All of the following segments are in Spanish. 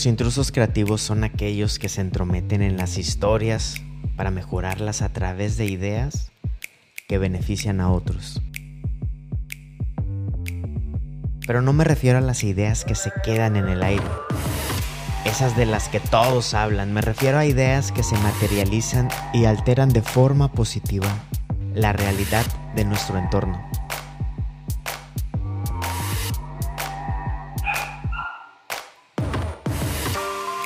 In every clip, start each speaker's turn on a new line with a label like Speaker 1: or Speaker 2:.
Speaker 1: Los intrusos creativos son aquellos que se entrometen en las historias para mejorarlas a través de ideas que benefician a otros. Pero no me refiero a las ideas que se quedan en el aire, esas de las que todos hablan, me refiero a ideas que se materializan y alteran de forma positiva la realidad de nuestro entorno.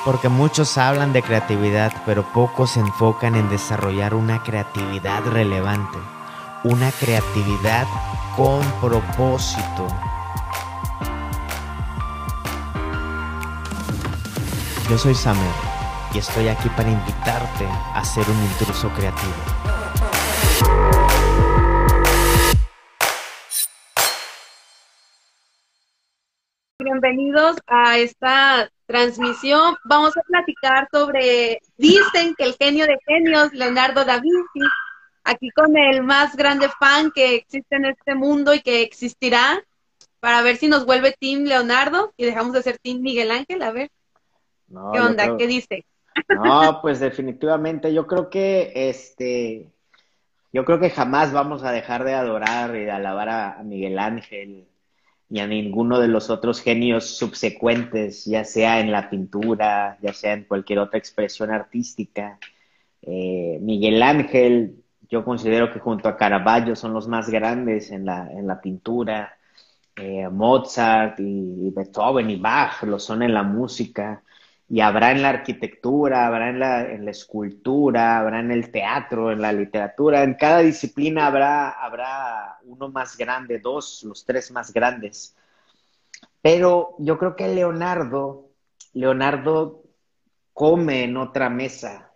Speaker 1: Porque muchos hablan de creatividad, pero pocos se enfocan en desarrollar una creatividad relevante, una creatividad con propósito. Yo soy Samuel y estoy aquí para invitarte a ser un intruso creativo.
Speaker 2: Bienvenidos a esta transmisión. Vamos a platicar sobre, dicen que el genio de genios, Leonardo da Vinci, aquí con el más grande fan que existe en este mundo y que existirá, para ver si nos vuelve Team Leonardo y dejamos de ser Team Miguel Ángel, a ver. ¿Qué onda? ¿Qué dice?
Speaker 3: No, pues definitivamente yo creo que este yo creo que jamás vamos a dejar de adorar y de alabar a, Miguel Ángel ni a ninguno de los otros genios subsecuentes, ya sea en la pintura, ya sea en cualquier otra expresión artística. Eh, Miguel Ángel, yo considero que junto a Caravaggio son los más grandes en la, en la pintura. Eh, Mozart y Beethoven y Bach lo son en la música y habrá en la arquitectura, habrá en la, escultura, habrá en el teatro, en la literatura, en cada disciplina habrá, habrá uno más grande, dos, los tres más grandes. Pero yo creo que Leonardo, Leonardo come en otra mesa.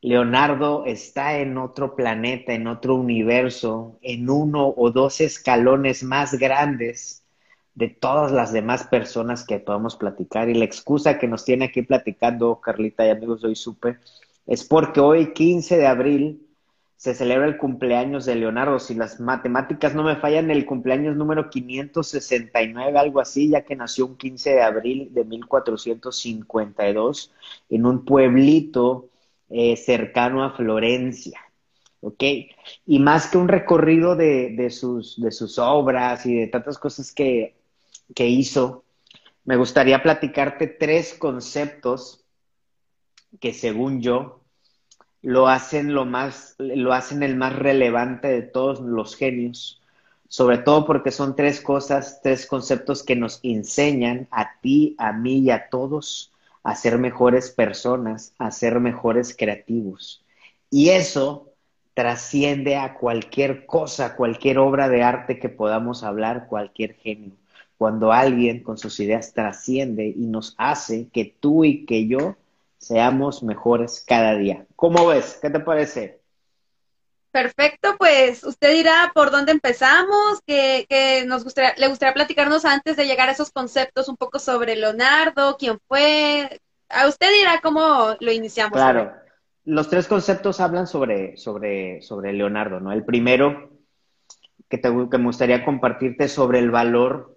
Speaker 3: Leonardo está en otro planeta, en otro universo, en uno o dos escalones más grandes de todas las demás personas que podamos platicar. Y la excusa que nos tiene aquí platicando Carlita y amigos hoy supe es porque hoy, 15 de abril, se celebra el cumpleaños de Leonardo. Si las matemáticas no me fallan, el cumpleaños número 569, algo así, ya que nació un 15 de abril de 1452 en un pueblito eh, cercano a Florencia. ¿ok? Y más que un recorrido de, de, sus, de sus obras y de tantas cosas que que hizo, me gustaría platicarte tres conceptos que según yo lo hacen lo más, lo hacen el más relevante de todos los genios, sobre todo porque son tres cosas, tres conceptos que nos enseñan a ti, a mí y a todos a ser mejores personas, a ser mejores creativos. Y eso trasciende a cualquier cosa, cualquier obra de arte que podamos hablar, cualquier genio cuando alguien con sus ideas trasciende y nos hace que tú y que yo seamos mejores cada día. ¿Cómo ves? ¿Qué te parece?
Speaker 2: Perfecto, pues usted dirá por dónde empezamos, que, nos gustaría, le gustaría platicarnos antes de llegar a esos conceptos un poco sobre Leonardo, quién fue. A usted dirá cómo lo iniciamos.
Speaker 3: Claro, los tres conceptos hablan sobre, sobre, sobre Leonardo, ¿no? El primero que, te, que me gustaría compartirte sobre el valor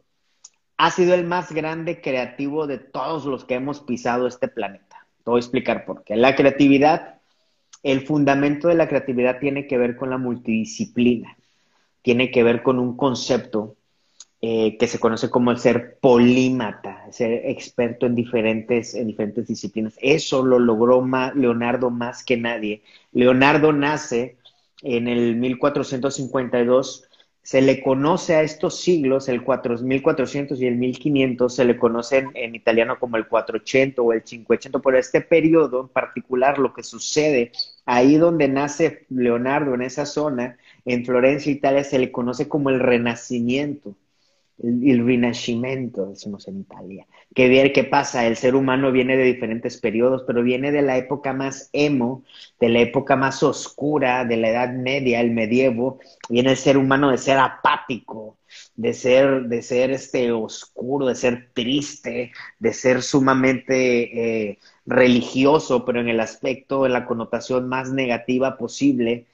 Speaker 3: ha sido el más grande creativo de todos los que hemos pisado este planeta. Te voy a explicar por qué. La creatividad, el fundamento de la creatividad tiene que ver con la multidisciplina, tiene que ver con un concepto eh, que se conoce como el ser polímata, ser experto en diferentes, en diferentes disciplinas. Eso lo logró Leonardo más que nadie. Leonardo nace en el 1452 se le conoce a estos siglos, el 4400 y el 1500, se le conocen en italiano como el 480 o el 580, por este periodo en particular, lo que sucede ahí donde nace Leonardo, en esa zona, en Florencia, Italia, se le conoce como el Renacimiento el, Rinascimento, decimos en Italia. ¿Qué, ¿Qué pasa? El ser humano viene de diferentes periodos, pero viene de la época más emo, de la época más oscura, de la Edad Media, el medievo. Viene el ser humano de ser apático, de ser, de ser este oscuro, de ser triste, de ser sumamente eh, religioso, pero en el aspecto, en la connotación más negativa posible.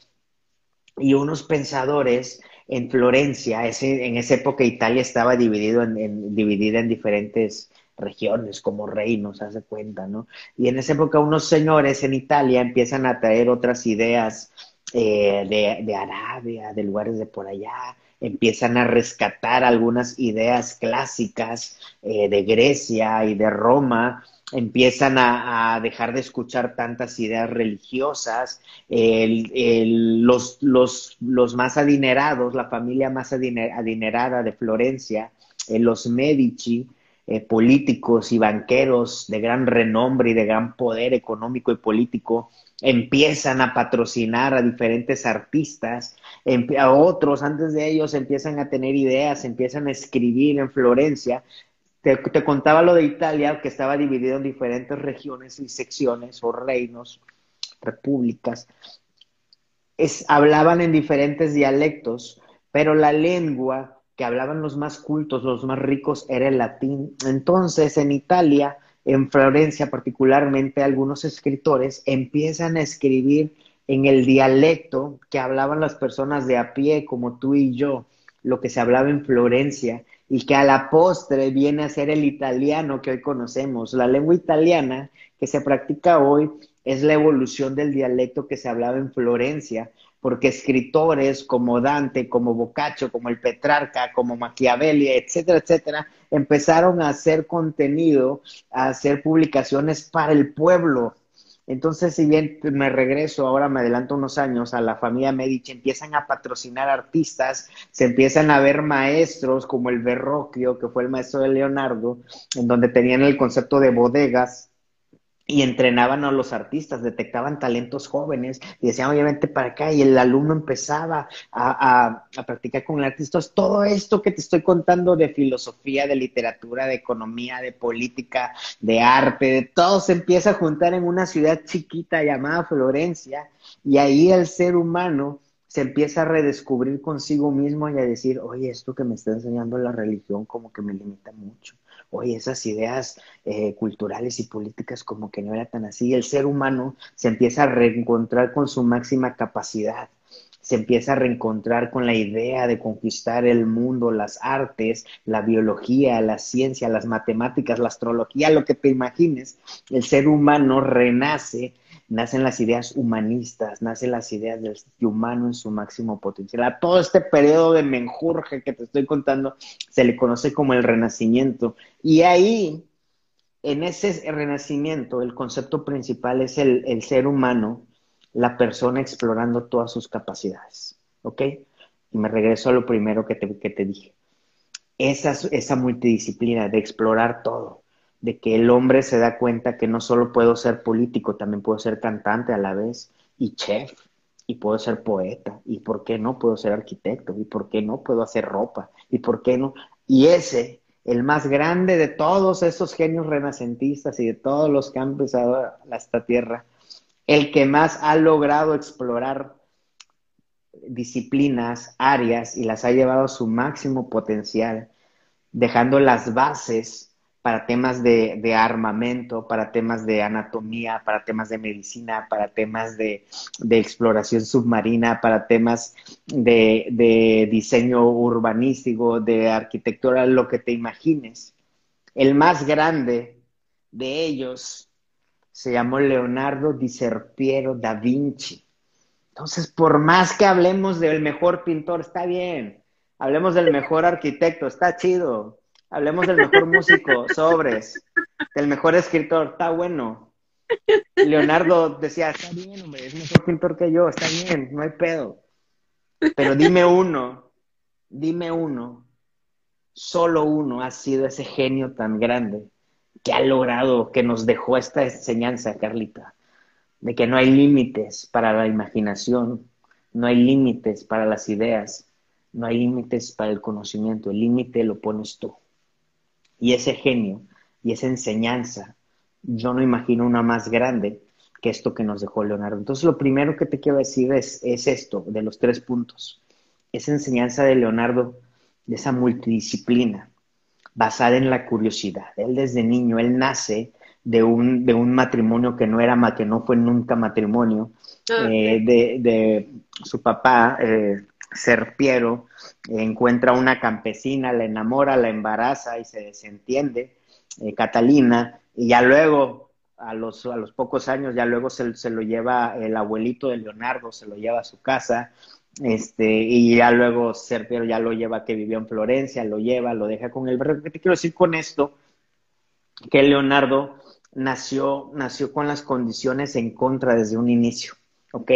Speaker 3: Y unos pensadores en Florencia, ese, en esa época Italia estaba dividido en, dividida en diferentes, regiones, como reinos, hace cuenta, ¿no? Y en esa época unos señores en Italia empiezan a traer otras ideas eh, de, de Arabia, de lugares de por allá, empiezan a rescatar algunas ideas clásicas eh, de Grecia y de Roma, empiezan a, dejar de escuchar tantas ideas religiosas, los, los, los, más adinerados, la familia más adinerada de Florencia, eh, los Medici, eh, políticos y banqueros de gran renombre y de gran poder económico y político, empiezan a patrocinar a diferentes artistas, a otros antes de ellos empiezan a tener ideas, empiezan a escribir en Florencia. Te, contaba lo de Italia, que estaba dividido en diferentes regiones y secciones o reinos, repúblicas. Es, hablaban en diferentes dialectos, pero la lengua que hablaban los más cultos, los más ricos, era el latín. Entonces, en Italia, en Florencia particularmente, algunos escritores empiezan a escribir en el dialecto que hablaban las personas de a pie, como tú y yo, lo que se hablaba en Florencia, y que a la postre viene a ser el italiano que hoy conocemos. La lengua italiana que se practica hoy es la evolución del dialecto que se hablaba en Florencia, porque escritores como Dante, como Boccaccio, como el Petrarca, como Machiavelli, etcétera, etcétera, empezaron a hacer contenido, a hacer publicaciones para el pueblo. Entonces, si bien me regreso, ahora me adelanto unos años a la familia Medici, empiezan a patrocinar artistas, se empiezan a ver maestros como el Verrocchio, que fue el maestro de Leonardo, en donde tenían el concepto de bodegas, y entrenaban a los artistas, detectaban talentos jóvenes y decían, oye, vente para acá, y el alumno empezaba a, a, practicar con el artista. todo esto que te estoy contando de filosofía, de literatura, de economía, de política, de arte, de todo se empieza a juntar en una ciudad chiquita llamada Florencia, y ahí el ser humano se empieza a redescubrir consigo mismo y a decir, oye, esto que me está enseñando la religión como que me limita mucho oye, esas ideas eh, culturales y políticas como que no era tan así. El ser humano se empieza a reencontrar con su máxima capacidad, se empieza a reencontrar con la idea de conquistar el mundo, las artes, la biología, la ciencia, las matemáticas, la astrología, lo que te imagines. El ser humano renace nacen las ideas humanistas, nacen las ideas del humano en su máximo potencial. A todo este periodo de menjurje que te estoy contando se le conoce como el renacimiento. Y ahí, en ese renacimiento, el concepto principal es el, ser humano, la persona explorando todas sus capacidades. ¿Ok? Y me regreso a lo primero que te, que te dije. Esa, esa multidisciplina de explorar todo de que el hombre se da cuenta que no solo puedo ser político, también puedo ser cantante a la vez y chef, y puedo ser poeta, y por qué no puedo ser arquitecto, y por qué no puedo hacer ropa, y por qué no. Y ese, el más grande de todos esos genios renacentistas y de todos los que han empezado esta tierra, el que más ha logrado explorar disciplinas, áreas y las ha llevado a su máximo potencial, dejando las bases para temas de, armamento, para temas de anatomía, para temas de medicina, para temas de, exploración submarina, para temas de, diseño urbanístico, de arquitectura, lo que te imagines. El más grande de ellos se llamó Leonardo di Serpiero da Vinci. Entonces, por más que hablemos del mejor pintor, está bien. Hablemos del mejor arquitecto, está chido Hablemos del mejor músico, sobres. Del mejor escritor, está bueno. Leonardo decía, está bien, hombre, es mejor pintor que yo, está bien, no hay pedo. Pero dime uno, dime uno, solo uno ha sido ese genio tan grande que ha logrado, que nos dejó esta enseñanza, Carlita, de que no hay límites para la imaginación, no hay límites para las ideas, no hay límites para el conocimiento, el límite lo pones tú. Y ese genio y esa enseñanza, yo no imagino una más grande que esto que nos dejó Leonardo. Entonces, lo primero que te quiero decir es, es esto, de los tres puntos. Esa enseñanza de Leonardo, de esa multidisciplina, basada en la curiosidad. Él desde niño, él nace de un, de un matrimonio que no era, que no fue nunca matrimonio, ah, eh, de, de, su papá, eh, Serpiero, encuentra una campesina, la enamora, la embaraza y se desentiende. eh, Catalina, y ya luego, a los, a los pocos años, ya luego se, se, lo lleva el abuelito de Leonardo, se lo lleva a su casa, este, y ya luego Serpio ya lo lleva que vivió en Florencia, lo lleva, lo deja con él. ¿Qué te quiero decir con esto? Que Leonardo nació, nació con las condiciones en contra desde un inicio, ¿ok?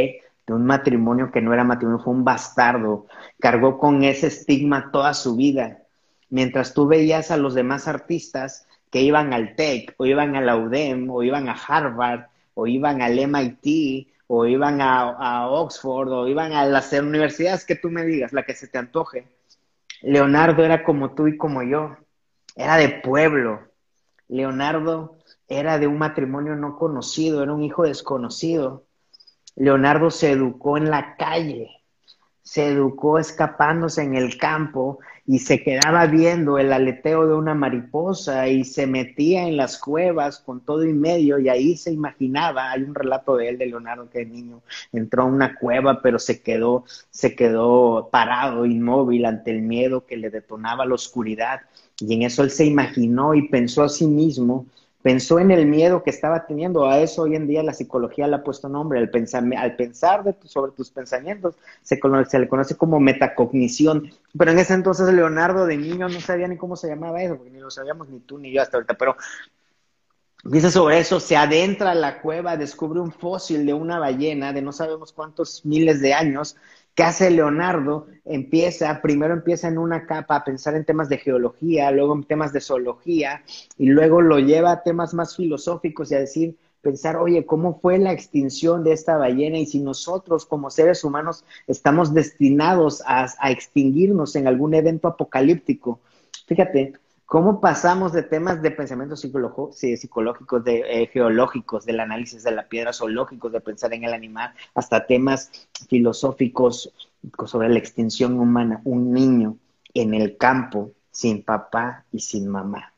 Speaker 3: De un matrimonio que no era matrimonio, fue un bastardo, cargó con ese estigma toda su vida. Mientras tú veías a los demás artistas que iban al TEC, o iban a la UDEM, o iban a Harvard, o iban al MIT, o iban a, Oxford, o iban a las universidades que tú me digas, la que se te antoje. Leonardo era como tú y como yo, era de pueblo. Leonardo era de un matrimonio no conocido, era un hijo desconocido. Leonardo se educó en la calle, se educó escapándose en el campo y se quedaba viendo el aleteo de una mariposa y se metía en las cuevas con todo y medio y ahí se imaginaba, hay un relato de él, de Leonardo, que de niño entró a una cueva pero se quedó, se quedó parado, inmóvil ante el miedo que le detonaba la oscuridad. Y en eso él se imaginó y pensó a sí mismo pensó en el miedo que estaba teniendo. A eso hoy en día la psicología le ha puesto nombre. Al pensar, al pensar de sobre tus pensamientos se, se, le conoce como metacognición. Pero en ese entonces Leonardo de niño no sabía ni cómo se llamaba eso, porque ni lo sabíamos ni tú ni yo hasta ahorita. Pero dice sobre eso, se adentra a la cueva, descubre un fósil de una ballena de no sabemos cuántos miles de años ¿Qué hace Leonardo? Empieza, primero empieza en una capa a pensar en temas de geología, luego en temas de zoología, y luego lo lleva a temas más filosóficos y a decir, pensar, oye, ¿cómo fue la extinción de esta ballena? Y si nosotros como seres humanos estamos destinados a, a extinguirnos en algún evento apocalíptico. Fíjate, ¿Cómo pasamos de temas de pensamiento psicológicos, de eh, geológicos, del análisis de la piedra, zoológicos, de pensar en el animal, hasta temas filosóficos sobre la extinción humana? Un niño en el campo, sin papá y sin mamá.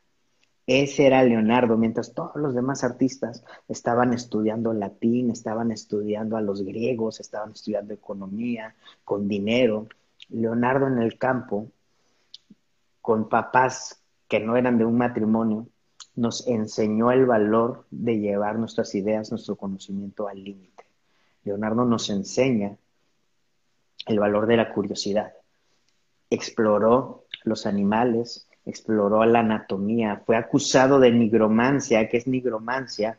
Speaker 3: Ese era Leonardo, mientras todos los demás artistas estaban estudiando latín, estaban estudiando a los griegos, estaban estudiando economía, con dinero. Leonardo en el campo, con papás que no eran de un matrimonio, nos enseñó el valor de llevar nuestras ideas, nuestro conocimiento al límite. Leonardo nos enseña el valor de la curiosidad. Exploró los animales, exploró la anatomía, fue acusado de nigromancia, que es nigromancia,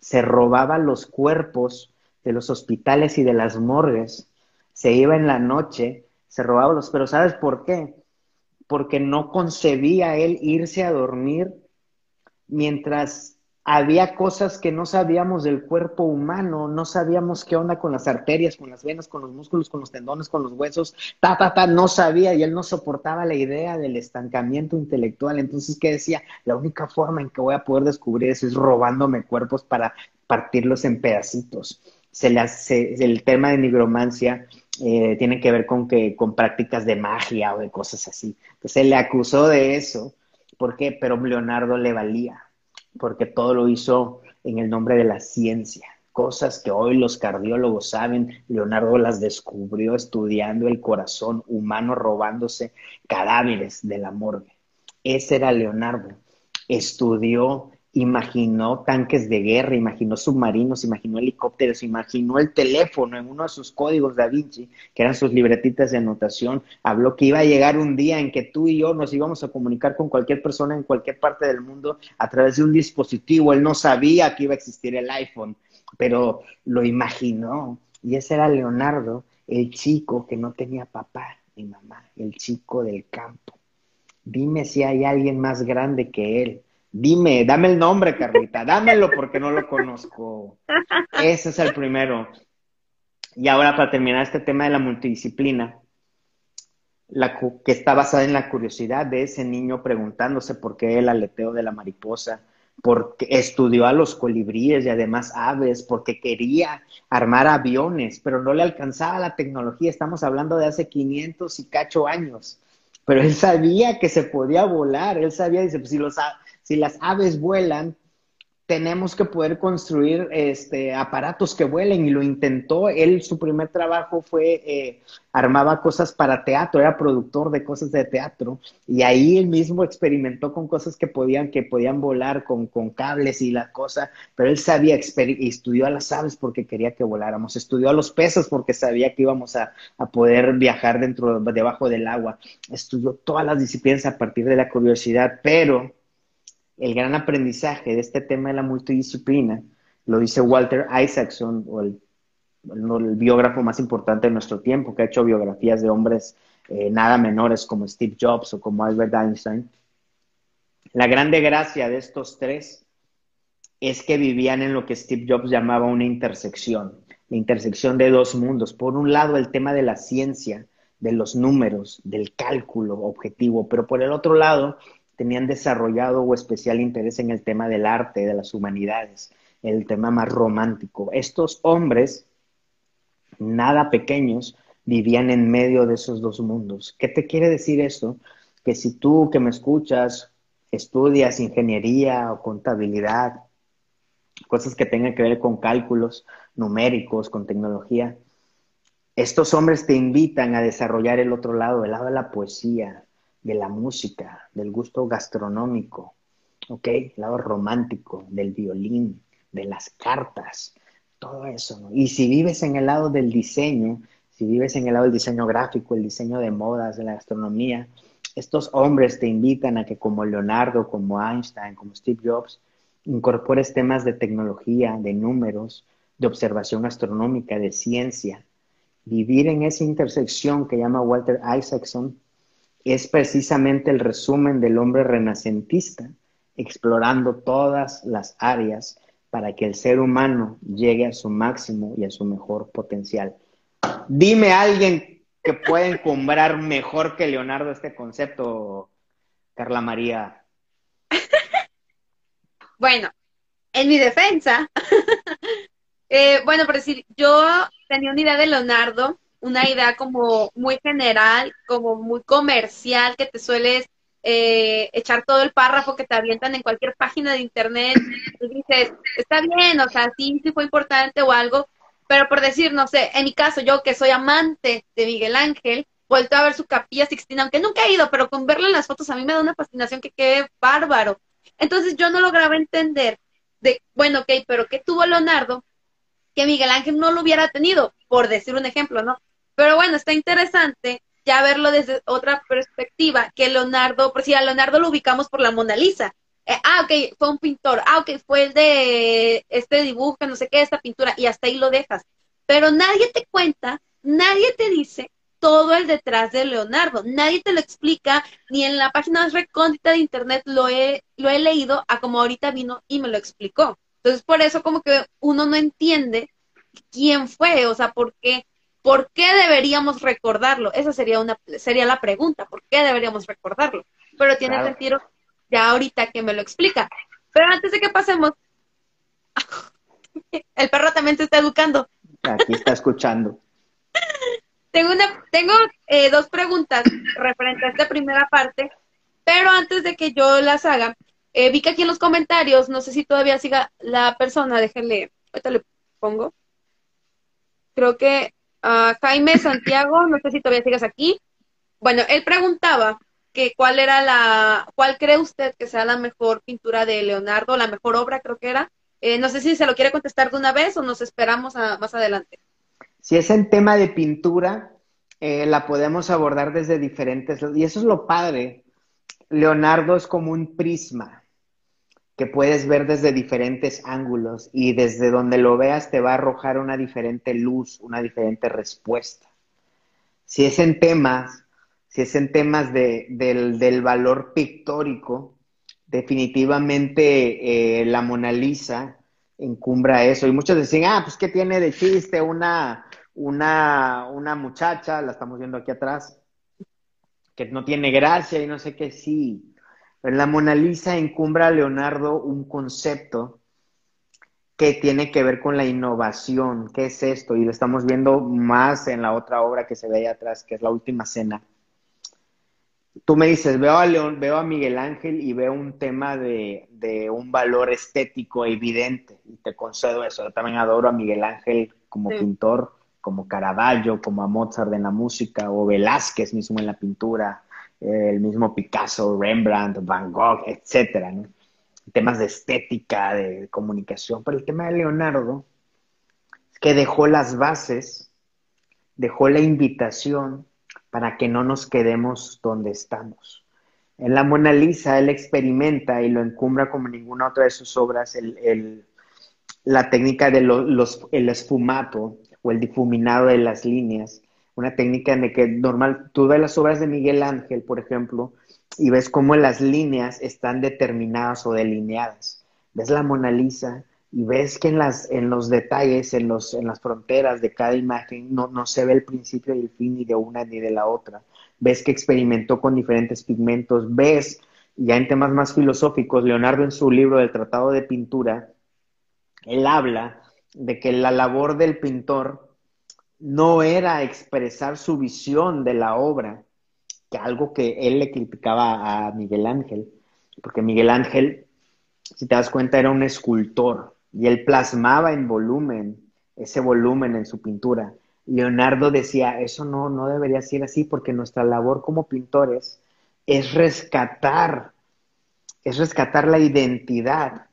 Speaker 3: se robaba los cuerpos de los hospitales y de las morgues, se iba en la noche, se robaba los, pero ¿sabes por qué? Porque no concebía él irse a dormir mientras había cosas que no sabíamos del cuerpo humano, no sabíamos qué onda con las arterias, con las venas, con los músculos, con los tendones, con los huesos, ta, ta, ta, no sabía y él no soportaba la idea del estancamiento intelectual. Entonces, ¿qué decía? La única forma en que voy a poder descubrir eso es robándome cuerpos para partirlos en pedacitos. Se le hace, el tema de nigromancia eh, tiene que ver con que con prácticas de magia o de cosas así. Entonces se le acusó de eso, ¿por qué? Pero Leonardo le valía, porque todo lo hizo en el nombre de la ciencia. Cosas que hoy los cardiólogos saben, Leonardo las descubrió estudiando el corazón humano, robándose cadáveres de la morgue. Ese era Leonardo. Estudió imaginó tanques de guerra, imaginó submarinos, imaginó helicópteros, imaginó el teléfono en uno de sus códigos da Vinci, que eran sus libretitas de anotación, habló que iba a llegar un día en que tú y yo nos íbamos a comunicar con cualquier persona en cualquier parte del mundo a través de un dispositivo. Él no sabía que iba a existir el iPhone, pero lo imaginó. Y ese era Leonardo, el chico que no tenía papá ni mamá, el chico del campo. Dime si hay alguien más grande que él Dime, dame el nombre, Carlita, dámelo porque no lo conozco. Ese es el primero. Y ahora para terminar este tema de la multidisciplina, la que está basada en la curiosidad de ese niño preguntándose por qué el aleteo de la mariposa, porque estudió a los colibríes y además aves, porque quería armar aviones, pero no le alcanzaba la tecnología. Estamos hablando de hace 500 y cacho años. Pero él sabía que se podía volar, él sabía, dice, pues si los, si las aves vuelan, tenemos que poder construir este, aparatos que vuelen y lo intentó. Él, su primer trabajo fue, eh, armaba cosas para teatro, era productor de cosas de teatro y ahí él mismo experimentó con cosas que podían, que podían volar con, cables y la cosa, pero él sabía, estudió a las aves porque quería que voláramos, estudió a los peces porque sabía que íbamos a, a poder viajar dentro, debajo del agua, estudió todas las disciplinas a partir de la curiosidad, pero el gran aprendizaje de este tema de la multidisciplina, lo dice Walter Isaacson, o el, biógrafo más importante de nuestro tiempo, que ha hecho biografías de hombres eh, nada menores como Steve Jobs o como Albert Einstein. La grande gracia de estos tres es que vivían en lo que Steve Jobs llamaba una intersección, la intersección de dos mundos. Por un lado, el tema de la ciencia, de los números, del cálculo objetivo, pero por el otro lado, tenían desarrollado o especial interés en el tema del arte, de las humanidades, el tema más romántico. Estos hombres, nada pequeños, vivían en medio de esos dos mundos. ¿Qué te quiere decir eso? Que si tú que me escuchas estudias ingeniería o contabilidad, cosas que tengan que ver con cálculos numéricos, con tecnología, estos hombres te invitan a desarrollar el otro lado, el lado de la poesía, de la música, del gusto gastronómico, ¿ok? El lado romántico, del violín, de las cartas, todo eso. Y si vives en el lado del diseño, si vives en el lado del diseño gráfico, el diseño de modas, de la gastronomía, estos hombres te invitan a que como Leonardo, como Einstein, como Steve Jobs, incorpores temas de tecnología, de números, de observación astronómica, de ciencia. Vivir en esa intersección que llama Walter Isaacson es precisamente el resumen del hombre renacentista, explorando todas las áreas para que el ser humano llegue a su máximo y a su mejor potencial. Dime alguien que puede encumbrar mejor que Leonardo este concepto, Carla María.
Speaker 2: Bueno, en mi defensa, eh, bueno, por decir, yo tenía una idea de Leonardo una idea como muy general, como muy comercial, que te sueles eh, echar todo el párrafo que te avientan en cualquier página de internet y dices, está bien, o sea, sí, sí fue importante o algo, pero por decir, no sé, en mi caso, yo que soy amante de Miguel Ángel, vuelto a ver su capilla Sixtina, aunque nunca he ido, pero con verlo en las fotos a mí me da una fascinación que quede bárbaro. Entonces yo no lograba entender de, bueno, ok, pero ¿qué tuvo Leonardo que Miguel Ángel no lo hubiera tenido? Por decir un ejemplo, ¿no? Pero bueno, está interesante ya verlo desde otra perspectiva, que Leonardo, por si a Leonardo lo ubicamos por la Mona Lisa. Eh, ah, ok, fue un pintor. Ah, ok, fue el de este dibujo, no sé qué, esta pintura, y hasta ahí lo dejas. Pero nadie te cuenta, nadie te dice todo el detrás de Leonardo. Nadie te lo explica, ni en la página más recóndita de internet lo he, lo he leído a como ahorita vino y me lo explicó. Entonces, por eso como que uno no entiende quién fue, o sea, por qué ¿Por qué deberíamos recordarlo? Esa sería una sería la pregunta, ¿por qué deberíamos recordarlo? Pero tiene sentido ya ahorita que me lo explica. Pero antes de que pasemos, el perro también te está educando.
Speaker 3: Aquí está escuchando.
Speaker 2: tengo una, tengo eh, dos preguntas referente a esta primera parte, pero antes de que yo las haga, eh, vi que aquí en los comentarios, no sé si todavía siga la persona, déjenle, ahorita le pongo. Creo que Jaime Santiago, no sé si todavía sigues aquí. Bueno, él preguntaba que cuál era la, cuál cree usted que sea la mejor pintura de Leonardo, la mejor obra creo que era. Eh, no sé si se lo quiere contestar de una vez o nos esperamos a, más adelante.
Speaker 3: Si es en tema de pintura, eh, la podemos abordar desde diferentes, y eso es lo padre. Leonardo es como un prisma que puedes ver desde diferentes ángulos y desde donde lo veas te va a arrojar una diferente luz, una diferente respuesta. Si es en temas, si es en temas de, del, valor pictórico, definitivamente eh, la Mona Lisa encumbra eso. Y muchos decían, ah, pues ¿qué tiene de chiste una, una, una muchacha, la estamos viendo aquí atrás, que no tiene gracia y no sé qué, sí la Mona Lisa encumbra a Leonardo un concepto que tiene que ver con la innovación. ¿Qué es esto? Y lo estamos viendo más en la otra obra que se ve ahí atrás, que es la última cena. tú me dices, veo a León, veo a Miguel Ángel y veo un tema de, un valor estético evidente, y te concedo eso. Yo también adoro a Miguel Ángel como pintor, como Caravaggio, como a Mozart en la música, o Velázquez mismo en la pintura, el mismo Picasso, Rembrandt, Van Gogh, etcétera, Temas de estética, de comunicación. Pero el tema de Leonardo es que dejó las bases, dejó la invitación para que no nos quedemos donde estamos. En la Mona Lisa él experimenta y lo encumbra como ninguna otra de sus obras el, la técnica del el esfumato o el difuminado de las líneas, una técnica en la que normal, tú ves las obras de Miguel Ángel, por ejemplo, y ves cómo las líneas están determinadas o delineadas. Ves la Mona Lisa y ves que en, las, en los detalles, en, los, en las fronteras de cada imagen, no, no se ve el principio y el fin ni de una ni de la otra. Ves que experimentó con diferentes pigmentos, ves, ya en temas más filosóficos, Leonardo en su libro del Tratado de Pintura, él habla de que la labor del pintor no era expresar su visión de la obra, que algo que él le criticaba a Miguel Ángel, porque Miguel Ángel, si te das cuenta, era un escultor, y él plasmaba en volumen ese volumen en su pintura. Leonardo decía, eso no, no debería ser así porque nuestra labor como pintores es rescatar, es rescatar la identidad,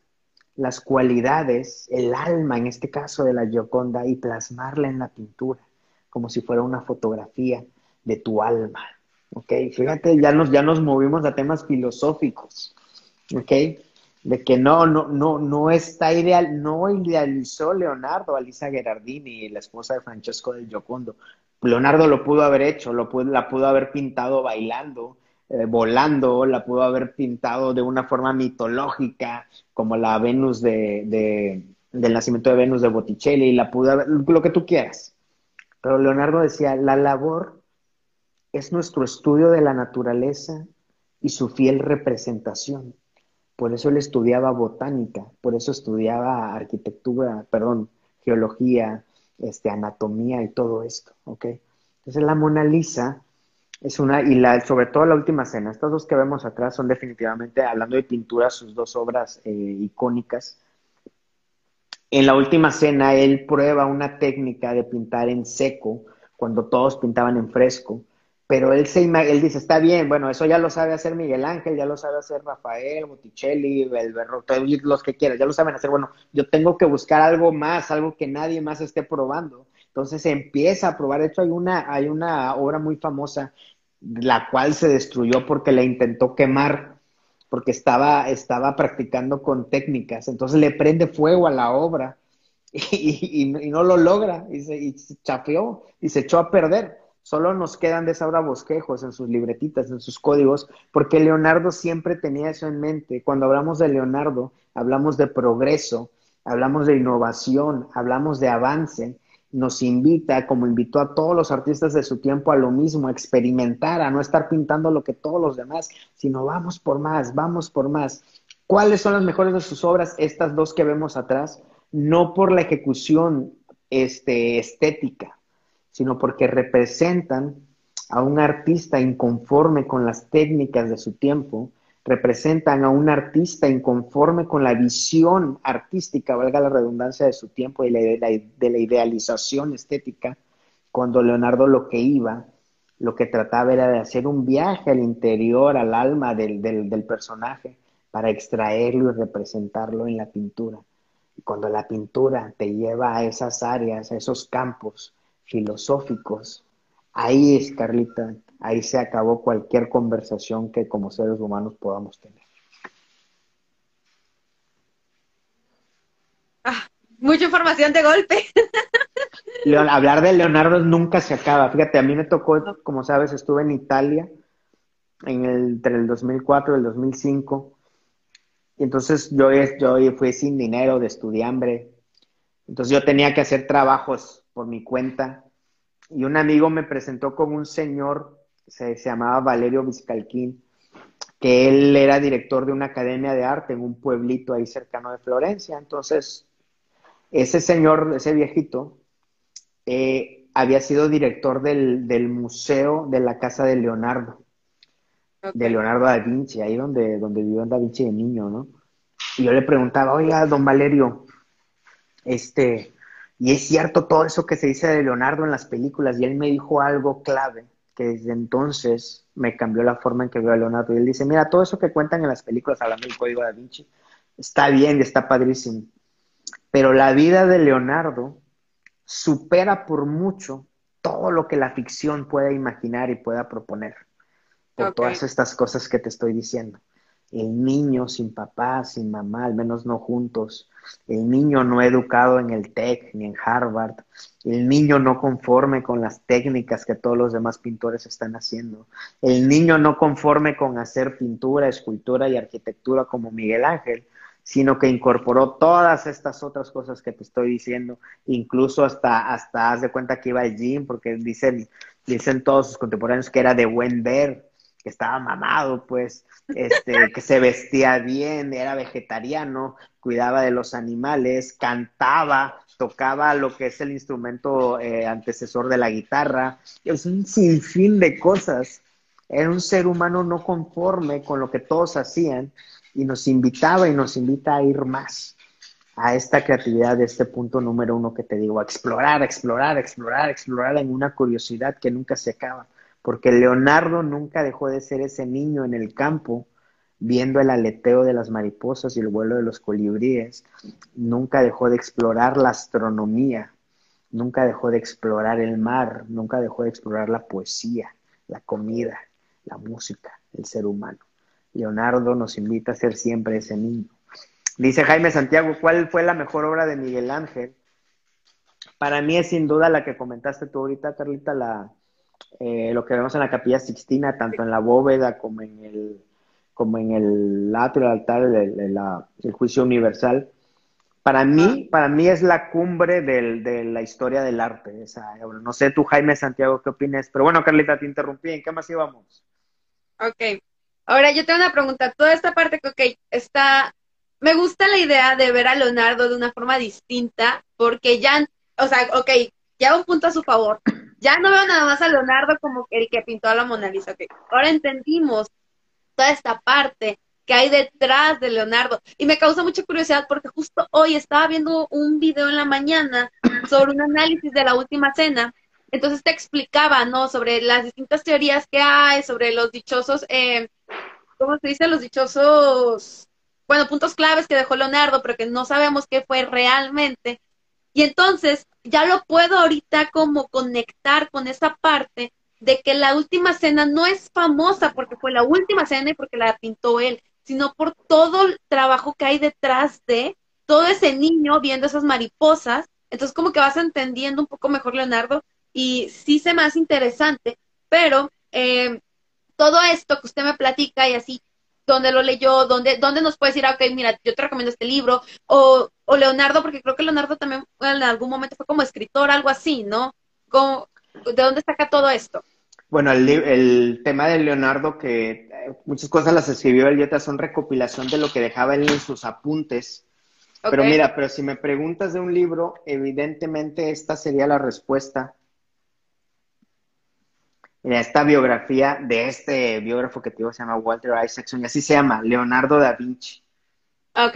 Speaker 3: las cualidades, el alma en este caso de la Gioconda y plasmarla en la pintura, como si fuera una fotografía de tu alma. ¿Ok? Fíjate, ya nos, ya nos movimos a temas filosóficos. ¿Ok? de que no, no, no, no está ideal, no idealizó Leonardo a Lisa la esposa de Francesco del Giocondo. Leonardo lo pudo haber hecho, lo pudo, la pudo haber pintado bailando, eh, volando, la pudo haber pintado de una forma mitológica, como la Venus de, de, del nacimiento de Venus de Botticelli, la pudo haber, lo que tú quieras. Pero Leonardo decía, la labor es nuestro estudio de la naturaleza y su fiel representación por eso él estudiaba botánica, por eso estudiaba arquitectura, perdón, geología, este, anatomía y todo esto, ¿ok? Entonces la Mona Lisa es una, y la, sobre todo la última cena, estas dos que vemos atrás son definitivamente, hablando de pintura, sus dos obras eh, icónicas. En la última cena él prueba una técnica de pintar en seco, cuando todos pintaban en fresco, pero él, se, él dice, está bien, bueno, eso ya lo sabe hacer Miguel Ángel, ya lo sabe hacer Rafael, Botticelli, el todos los que quieran, ya lo saben hacer. Bueno, yo tengo que buscar algo más, algo que nadie más esté probando. Entonces empieza a probar. De hecho, hay una, hay una obra muy famosa, la cual se destruyó porque la intentó quemar, porque estaba, estaba practicando con técnicas. Entonces le prende fuego a la obra y, no lo logra y se, y se chafeó y se echó a perder. Solo nos quedan de esa hora bosquejos en sus libretitas, en sus códigos, porque Leonardo siempre tenía eso en mente. Cuando hablamos de Leonardo, hablamos de progreso, hablamos de innovación, hablamos de avance. Nos invita, como invitó a todos los artistas de su tiempo, a lo mismo, a experimentar, a no estar pintando lo que todos los demás, sino vamos por más, vamos por más. ¿Cuáles son las mejores de sus obras? Estas dos que vemos atrás, no por la ejecución este, estética, sino porque representan a un artista inconforme con las técnicas de su tiempo, representan a un artista inconforme con la visión artística, valga la redundancia, de su tiempo y de la idealización estética, cuando Leonardo lo que iba, lo que trataba era de hacer un viaje al interior, al alma del, del personaje, para extraerlo y representarlo en la pintura. Y cuando la pintura te lleva a esas áreas, a esos campos, filosóficos, ahí es, Carlita, ahí se acabó cualquier conversación que como seres humanos podamos tener.
Speaker 2: Ah, mucha información de golpe.
Speaker 3: hablar de Leonardo nunca se acaba. Fíjate, a mí me tocó, como sabes, estuve en Italia en el, entre el 2004 y el 2005. Y entonces yo, yo fui sin dinero, de estudiambre. Entonces yo tenía que hacer trabajos por mi cuenta. Y un amigo me presentó con un señor, se, se llamaba Valerio Vizcalquín, que él era director de una academia de arte en un pueblito ahí cercano de Florencia. Entonces, ese señor, ese viejito, eh, había sido director del, del, museo de la casa de Leonardo. de Leonardo da Vinci, ahí donde, donde vivió Da Vinci de niño, ¿no? Y yo le preguntaba, oiga, don Valerio, este, y es cierto todo eso que se dice de Leonardo en las películas, y él me dijo algo clave, que desde entonces me cambió la forma en que veo a Leonardo. Y él dice, mira, todo eso que cuentan en las películas hablando del código da Vinci, está bien y está padrísimo. Pero la vida de Leonardo supera por mucho todo lo que la ficción pueda imaginar y pueda proponer. Por todas estas cosas que te estoy diciendo. El niño sin papá, sin mamá, al menos no juntos. El niño no educado en el TEC ni en Harvard. El niño no conforme con las técnicas que todos los demás pintores están haciendo. El niño no conforme con hacer pintura, escultura y arquitectura como Miguel Ángel, sino que incorporó todas estas otras cosas que te estoy diciendo, incluso hasta, hasta haz de cuenta que iba al gym, porque dicen, dicen todos sus contemporáneos que era de buen ver, que estaba mamado, pues, este, que se vestía bien, era vegetariano, cuidaba de los animales, cantaba, tocaba lo que es el instrumento eh, antecesor de la guitarra, es un sinfín de cosas. Era un ser humano no conforme con lo que todos hacían y nos invitaba y nos invita a ir más a esta creatividad de este punto número uno que te digo, a explorar, explorar, explorar, explorar en una curiosidad que nunca se acaba, porque Leonardo nunca dejó de ser ese niño en el campo viendo el aleteo de las mariposas y el vuelo de los colibríes, nunca dejó de explorar la astronomía, nunca dejó de explorar el mar, nunca dejó de explorar la poesía, la comida, la música, el ser humano. Leonardo nos invita a ser siempre ese niño. Dice Jaime Santiago, ¿cuál fue la mejor obra de Miguel Ángel? Para mí es sin duda la que comentaste tú ahorita, Carlita, la, eh, lo que vemos en la capilla Sixtina, tanto en la bóveda como en el, como en el atrio, el altar, el, juicio universal. Para mí, para mí es la cumbre de la historia del arte. Esa, no sé tú, Jaime Santiago, qué opinas. Pero bueno, Carlita, te interrumpí. ¿En qué más íbamos?
Speaker 2: Ok. Ahora yo tengo una pregunta. Toda esta parte que, ok, está... Me gusta la idea de ver a Leonardo de una forma distinta, porque ya, o sea, ok, ya un punto a su favor. Ya no veo nada más a Leonardo como el que pintó a la Mona Lisa. Okay. Ahora entendimos toda esta parte que hay detrás de Leonardo. Y me causa mucha curiosidad porque justo hoy estaba viendo un video en la mañana sobre un análisis de la última cena. Entonces te explicaba, ¿no? Sobre las distintas teorías que hay, sobre los dichosos, eh, ¿cómo se dice? Los dichosos, bueno, puntos claves que dejó Leonardo, pero que no sabemos qué fue realmente. Y entonces ya lo puedo ahorita como conectar con esa parte de que la última cena no es famosa porque fue la última cena y porque la pintó él, sino por todo el trabajo que hay detrás de todo ese niño viendo esas mariposas. Entonces como que vas entendiendo un poco mejor Leonardo y sí se más interesante, pero eh, todo esto que usted me platica y así, ¿dónde lo leyó? ¿Dónde, dónde nos puede decir, ah, ok, mira, yo te recomiendo este libro? O, o Leonardo, porque creo que Leonardo también en algún momento fue como escritor, algo así, ¿no? ¿De dónde saca todo esto?
Speaker 3: Bueno, el, tema de Leonardo, que eh, muchas cosas las escribió él y otras son recopilación de lo que dejaba él en sus apuntes. Pero mira, pero si me preguntas de un libro, evidentemente esta sería la respuesta. Esta biografía de este biógrafo que te digo se llama Walter Isaacson y así se llama, Leonardo da Vinci.
Speaker 2: Ok.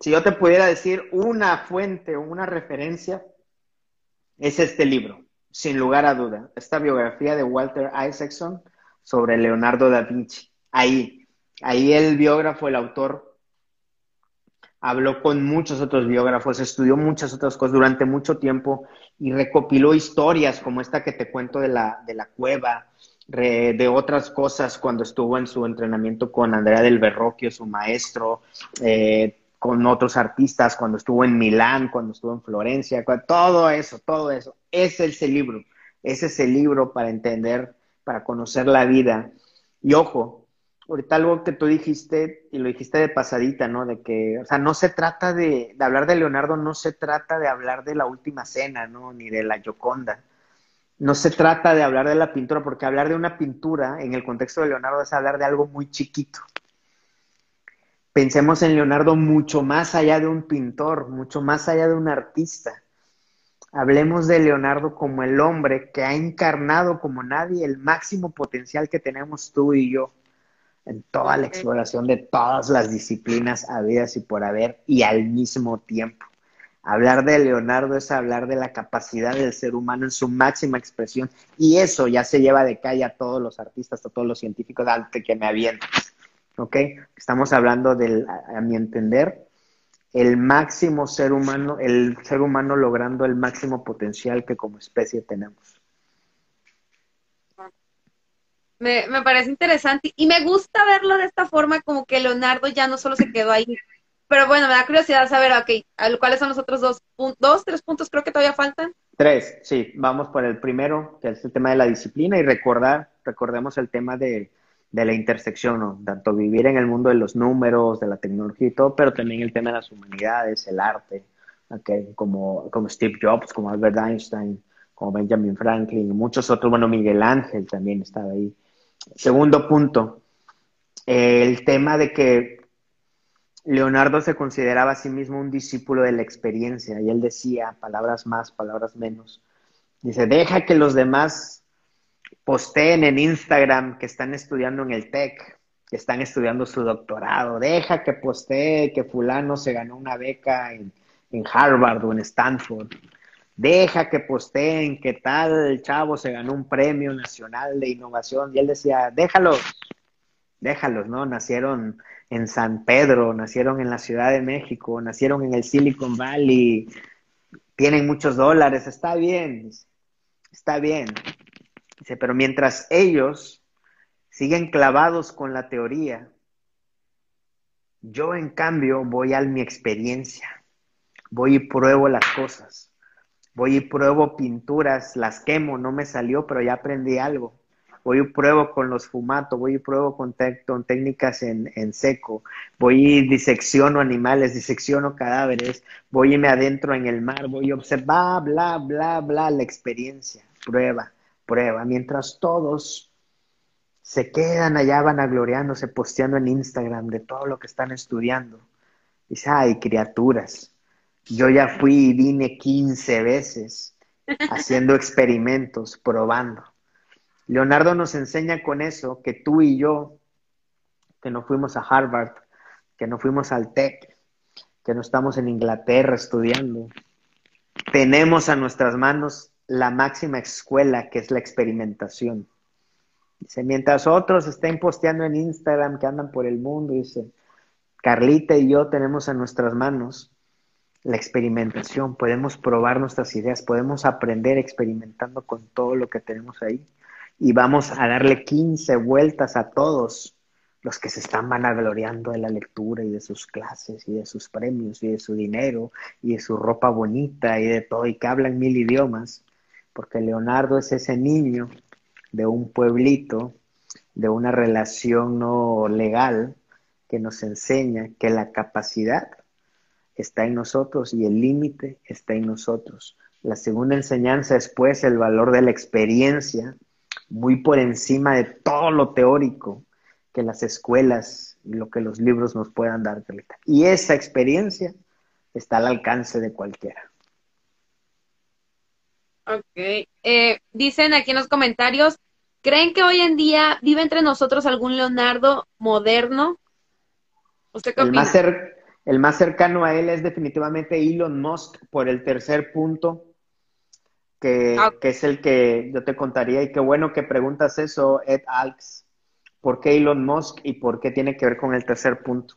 Speaker 3: Si yo te pudiera decir una fuente o una referencia, es este libro sin lugar a duda, esta biografía de Walter Isaacson sobre Leonardo da Vinci. Ahí, ahí el biógrafo, el autor, habló con muchos otros biógrafos, estudió muchas otras cosas durante mucho tiempo y recopiló historias como esta que te cuento de la, de la cueva, de otras cosas cuando estuvo en su entrenamiento con Andrea del Berroquio, su maestro, eh, con otros artistas, cuando estuvo en Milán, cuando estuvo en Florencia, todo eso, todo eso. Ese es el libro, ese es el libro para entender, para conocer la vida. Y ojo, ahorita algo que tú dijiste, y lo dijiste de pasadita, ¿no? De que, o sea, no se trata de, de hablar de Leonardo, no se trata de hablar de la última cena, ¿no? Ni de la Gioconda. No se trata de hablar de la pintura, porque hablar de una pintura en el contexto de Leonardo es hablar de algo muy chiquito pensemos en Leonardo mucho más allá de un pintor, mucho más allá de un artista. Hablemos de Leonardo como el hombre que ha encarnado como nadie el máximo potencial que tenemos tú y yo en toda la exploración de todas las disciplinas habidas y por haber y al mismo tiempo. Hablar de Leonardo es hablar de la capacidad del ser humano en su máxima expresión y eso ya se lleva de calle a todos los artistas, a todos los científicos, ante que me avientan. ¿Ok? Estamos hablando del, a mi entender, el máximo ser humano, el ser humano logrando el máximo potencial que como especie tenemos.
Speaker 2: Me, me, parece interesante y me gusta verlo de esta forma, como que Leonardo ya no solo se quedó ahí. Pero bueno, me da curiosidad saber, ok, ¿cuáles son los otros dos, dos, tres puntos creo que todavía faltan?
Speaker 3: Tres, sí, vamos por el primero, que es el tema de la disciplina y recordar, recordemos el tema de, de la intersección, ¿no? tanto vivir en el mundo de los números, de la tecnología y todo, pero también el tema de las humanidades, el arte, okay? como, como Steve Jobs, como Albert Einstein, como Benjamin Franklin, y muchos otros, bueno, Miguel Ángel también estaba ahí. Segundo punto, el tema de que Leonardo se consideraba a sí mismo un discípulo de la experiencia, y él decía, palabras más, palabras menos, dice, deja que los demás posteen en Instagram que están estudiando en el TEC, que están estudiando su doctorado. Deja que postee que fulano se ganó una beca en, Harvard o en Stanford. Deja que posteen que tal chavo se ganó un premio nacional de innovación. Y él decía, déjalos, déjalos, ¿no? Nacieron en San Pedro, nacieron en la Ciudad de México, nacieron en el Silicon Valley, tienen muchos dólares, está bien, está bien. Dice, pero mientras ellos siguen clavados con la teoría, yo en cambio voy a mi experiencia, voy y pruebo las cosas, voy y pruebo pinturas, las quemo, no me salió, pero ya aprendí algo. Voy y pruebo con los fumatos, voy y pruebo con, técnicas en, en, seco, voy y disecciono animales, disecciono cadáveres, voy y me adentro en el mar, voy y observo, bla, bla, bla, la experiencia, prueba prueba, mientras todos se quedan allá vanagloriándose, posteando en Instagram de todo lo que están estudiando. Dice, ay, criaturas, yo ya fui y vine 15 veces haciendo experimentos, probando. Leonardo nos enseña con eso que tú y yo, que no fuimos a Harvard, que no fuimos al TEC, que no estamos en Inglaterra estudiando, tenemos a nuestras manos la máxima escuela que es la experimentación. Dice, mientras otros estén posteando en Instagram que andan por el mundo, dice, Carlita y yo tenemos en nuestras manos la experimentación, podemos probar nuestras ideas, podemos aprender experimentando con todo lo que tenemos ahí y vamos a darle 15 vueltas a todos los que se están vanagloriando de la lectura y de sus clases y de sus premios y de su dinero y de su ropa bonita y de todo y que hablan mil idiomas porque Leonardo es ese niño de un pueblito, de una relación no legal, que nos enseña que la capacidad está en nosotros y el límite está en nosotros. La segunda enseñanza es pues el valor de la experiencia, muy por encima de todo lo teórico que las escuelas y lo que los libros nos puedan dar. Y esa experiencia está al alcance de cualquiera.
Speaker 2: Ok. Eh, dicen aquí en los comentarios, ¿creen que hoy en día vive entre nosotros algún Leonardo moderno?
Speaker 3: ¿Usted qué el Más el más cercano a él es definitivamente Elon Musk por el tercer punto, que, ah, que, es el que yo te contaría. Y qué bueno que preguntas eso, Ed Alks. ¿Por qué Elon Musk y por qué tiene que ver con el tercer punto?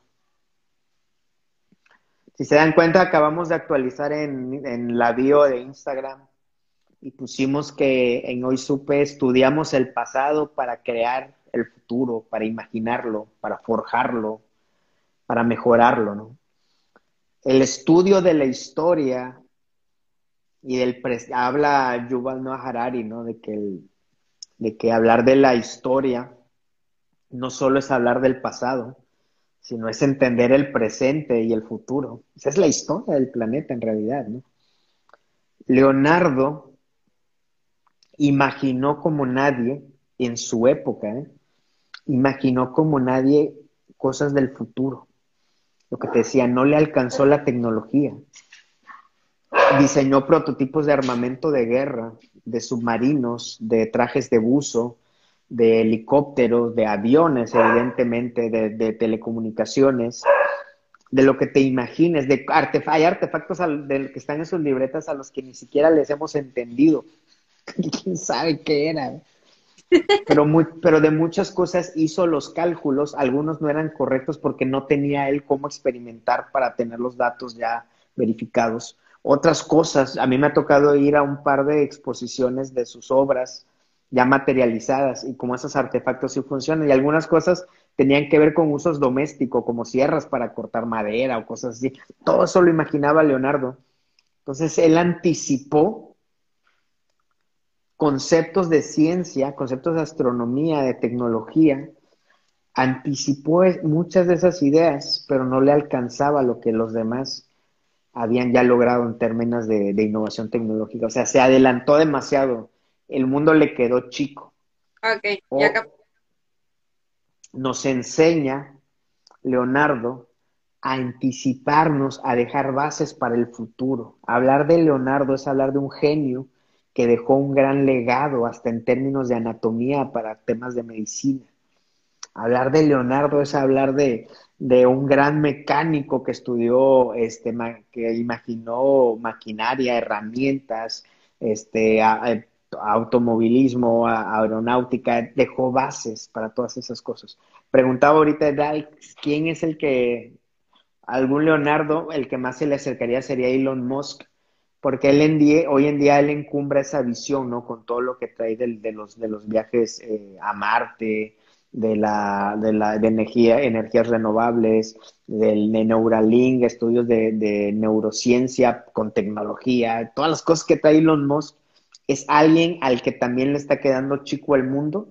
Speaker 3: Si se dan cuenta, acabamos de actualizar en, en la bio de Instagram y pusimos que en Hoy Supe estudiamos el pasado para crear el futuro, para imaginarlo, para forjarlo, para mejorarlo, ¿no? El estudio de la historia y del habla Yuval Noah Harari, ¿no? De que, el, de que hablar de la historia no solo es hablar del pasado, sino es entender el presente y el futuro. Esa es la historia del planeta en realidad, ¿no? Leonardo imaginó como nadie en su época, ¿eh? imaginó como nadie cosas del futuro. Lo que te decía, no le alcanzó la tecnología. diseñó prototipos de armamento de guerra, de submarinos, de trajes de buzo, de helicópteros, de aviones, evidentemente, de, telecomunicaciones, de lo que te imagines, de hay artefactos que están en sus libretas a los que ni siquiera les hemos entendido. ¿Quién sabe qué era? Pero, pero de muchas cosas hizo los cálculos, algunos no eran correctos porque no tenía él cómo experimentar para tener los datos ya verificados. Otras cosas, a mí me ha tocado ir a un par de exposiciones de sus obras ya materializadas y como esos artefactos sí funcionan. Y algunas cosas tenían que ver con usos domésticos, como sierras para cortar madera o cosas así. Todo eso lo imaginaba Leonardo. Entonces él anticipó conceptos de ciencia, conceptos de astronomía, de tecnología, anticipó muchas de esas ideas, pero no le alcanzaba lo que los demás habían ya logrado en términos de, innovación tecnológica. O sea, se adelantó demasiado. El mundo le quedó chico.
Speaker 2: Ok, ya
Speaker 3: Nos enseña, Leonardo, a anticiparnos, a dejar bases para el futuro. Hablar de Leonardo es hablar de un genio que dejó un gran legado hasta en términos de anatomía para temas de medicina. Hablar de Leonardo es hablar de, un gran mecánico que estudió, este, que imaginó maquinaria, herramientas, este, automovilismo, aeronáutica, dejó bases para todas esas cosas. Preguntaba ahorita, ¿quién es el que, algún Leonardo, el que más se le acercaría sería Elon Musk? Porque él en hoy en día él encumbra esa visión, ¿no? Con todo lo que trae de, los, de los viajes eh, a Marte, de la, de de energía, energías renovables, del de Neuralink, estudios de, neurociencia con tecnología, todas las cosas que trae Elon Musk, es alguien al que también le está quedando chico el mundo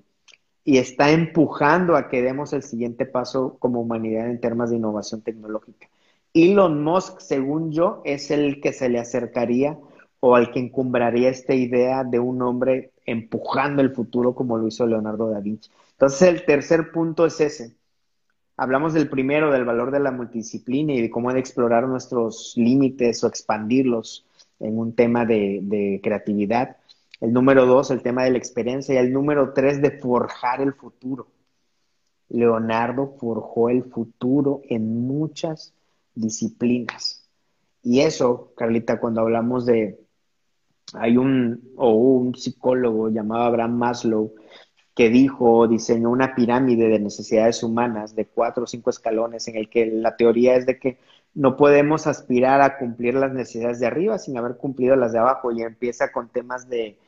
Speaker 3: y está empujando a que demos el siguiente paso como humanidad en temas de innovación tecnológica. Elon Musk, según yo, es el que se le acercaría o al que encumbraría esta idea de un hombre empujando el futuro como lo hizo Leonardo da Vinci. Entonces, el tercer punto es ese. Hablamos del primero, del valor de la multidisciplina y de cómo de explorar nuestros límites o expandirlos en un tema de, de creatividad. El número dos, el tema de la experiencia. Y el número tres, de forjar el futuro. Leonardo forjó el futuro en muchas disciplinas. Y eso, Carlita, cuando hablamos de, hay un, o un psicólogo llamado Abraham Maslow, que dijo, diseñó una pirámide de necesidades humanas de cuatro o cinco escalones en el que la teoría es de que no podemos aspirar a cumplir las necesidades de arriba sin haber cumplido las de abajo y empieza con temas de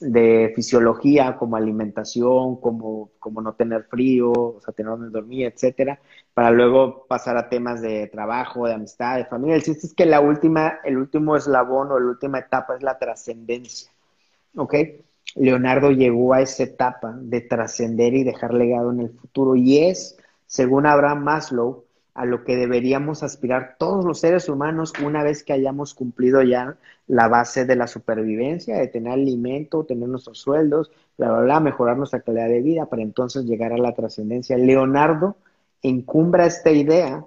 Speaker 3: de fisiología como alimentación, como, como no tener frío, o sea, tener donde dormir, etcétera, para luego pasar a temas de trabajo, de amistad, de familia. El chiste es que la última, el último eslabón o la última etapa es la trascendencia. ¿Ok? Leonardo llegó a esa etapa de trascender y dejar legado en el futuro y es, según Abraham Maslow, a lo que deberíamos aspirar todos los seres humanos una vez que hayamos cumplido ya la base de la supervivencia, de tener alimento, tener nuestros sueldos, bla, bla, bla, mejorar nuestra calidad de vida para entonces llegar a la trascendencia. Leonardo encumbra esta idea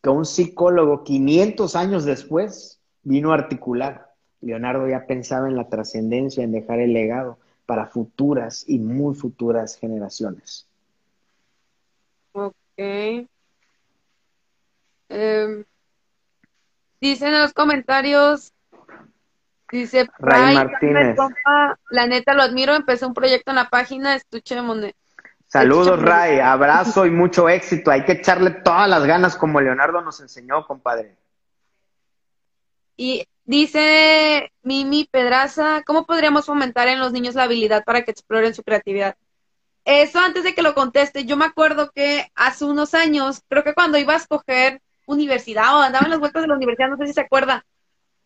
Speaker 3: que un psicólogo 500 años después vino a articular. Leonardo ya pensaba en la trascendencia, en dejar el legado para futuras y muy futuras generaciones.
Speaker 2: Ok. Eh, dicen en los comentarios, dice
Speaker 3: Ray Martínez.
Speaker 2: la neta lo admiro, empecé un proyecto en la página Estuche de
Speaker 3: Saludos, Ray, abrazo y mucho éxito. Hay que echarle todas las ganas como Leonardo nos enseñó, compadre.
Speaker 2: Y dice Mimi Pedraza, ¿cómo podríamos fomentar en los niños la habilidad para que exploren su creatividad? Eso antes de que lo conteste, yo me acuerdo que hace unos años, creo que cuando iba a escoger universidad o andaba en las vueltas de la universidad, no sé si se acuerda,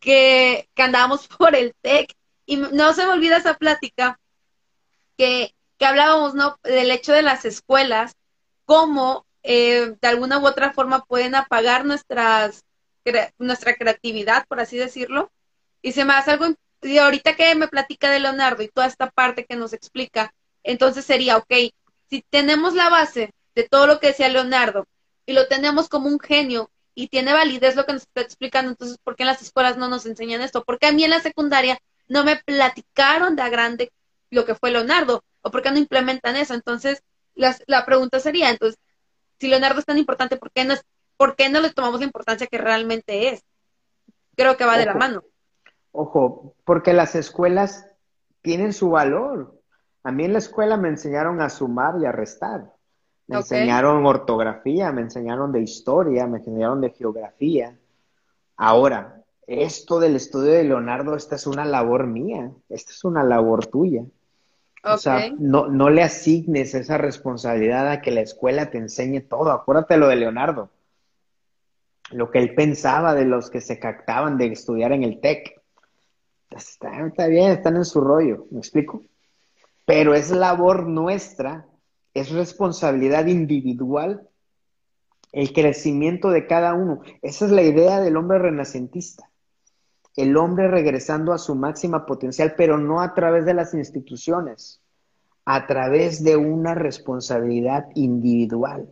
Speaker 2: que, que andábamos por el TEC y no se me olvida esa plática que, que hablábamos ¿no? del hecho de las escuelas, cómo eh, de alguna u otra forma pueden apagar nuestras, nuestra creatividad, por así decirlo. Y se me hace algo, y ahorita que me platica de Leonardo y toda esta parte que nos explica, entonces sería, ok, si tenemos la base de todo lo que decía Leonardo, y lo tenemos como un genio y tiene validez lo que nos está explicando, entonces, ¿por qué en las escuelas no nos enseñan esto? Porque a mí en la secundaria no me platicaron de a grande lo que fue Leonardo, o por qué no implementan eso. Entonces, la pregunta sería, entonces, si Leonardo es tan importante, ¿por qué no, por qué no le tomamos la importancia que realmente es? Creo que va de la mano.
Speaker 3: Ojo, porque las escuelas tienen su valor. A mí en la escuela me enseñaron a sumar y a restar. Me enseñaron ortografía, me enseñaron de historia, me enseñaron de geografía. Ahora, esto del estudio de Leonardo, esta es una labor mía, esta es una labor tuya. O sea, no, no le asignes esa responsabilidad a que la escuela te enseñe todo. Acuérdate lo de Leonardo. Lo que él pensaba de los que se captaban de estudiar en el TEC. Está, está bien, están en su rollo, ¿me explico? Pero es labor nuestra, es responsabilidad individual el crecimiento de cada uno. Esa es la idea del hombre renacentista el hombre regresando a su máxima potencial, pero no a través de las instituciones, a través de una responsabilidad individual,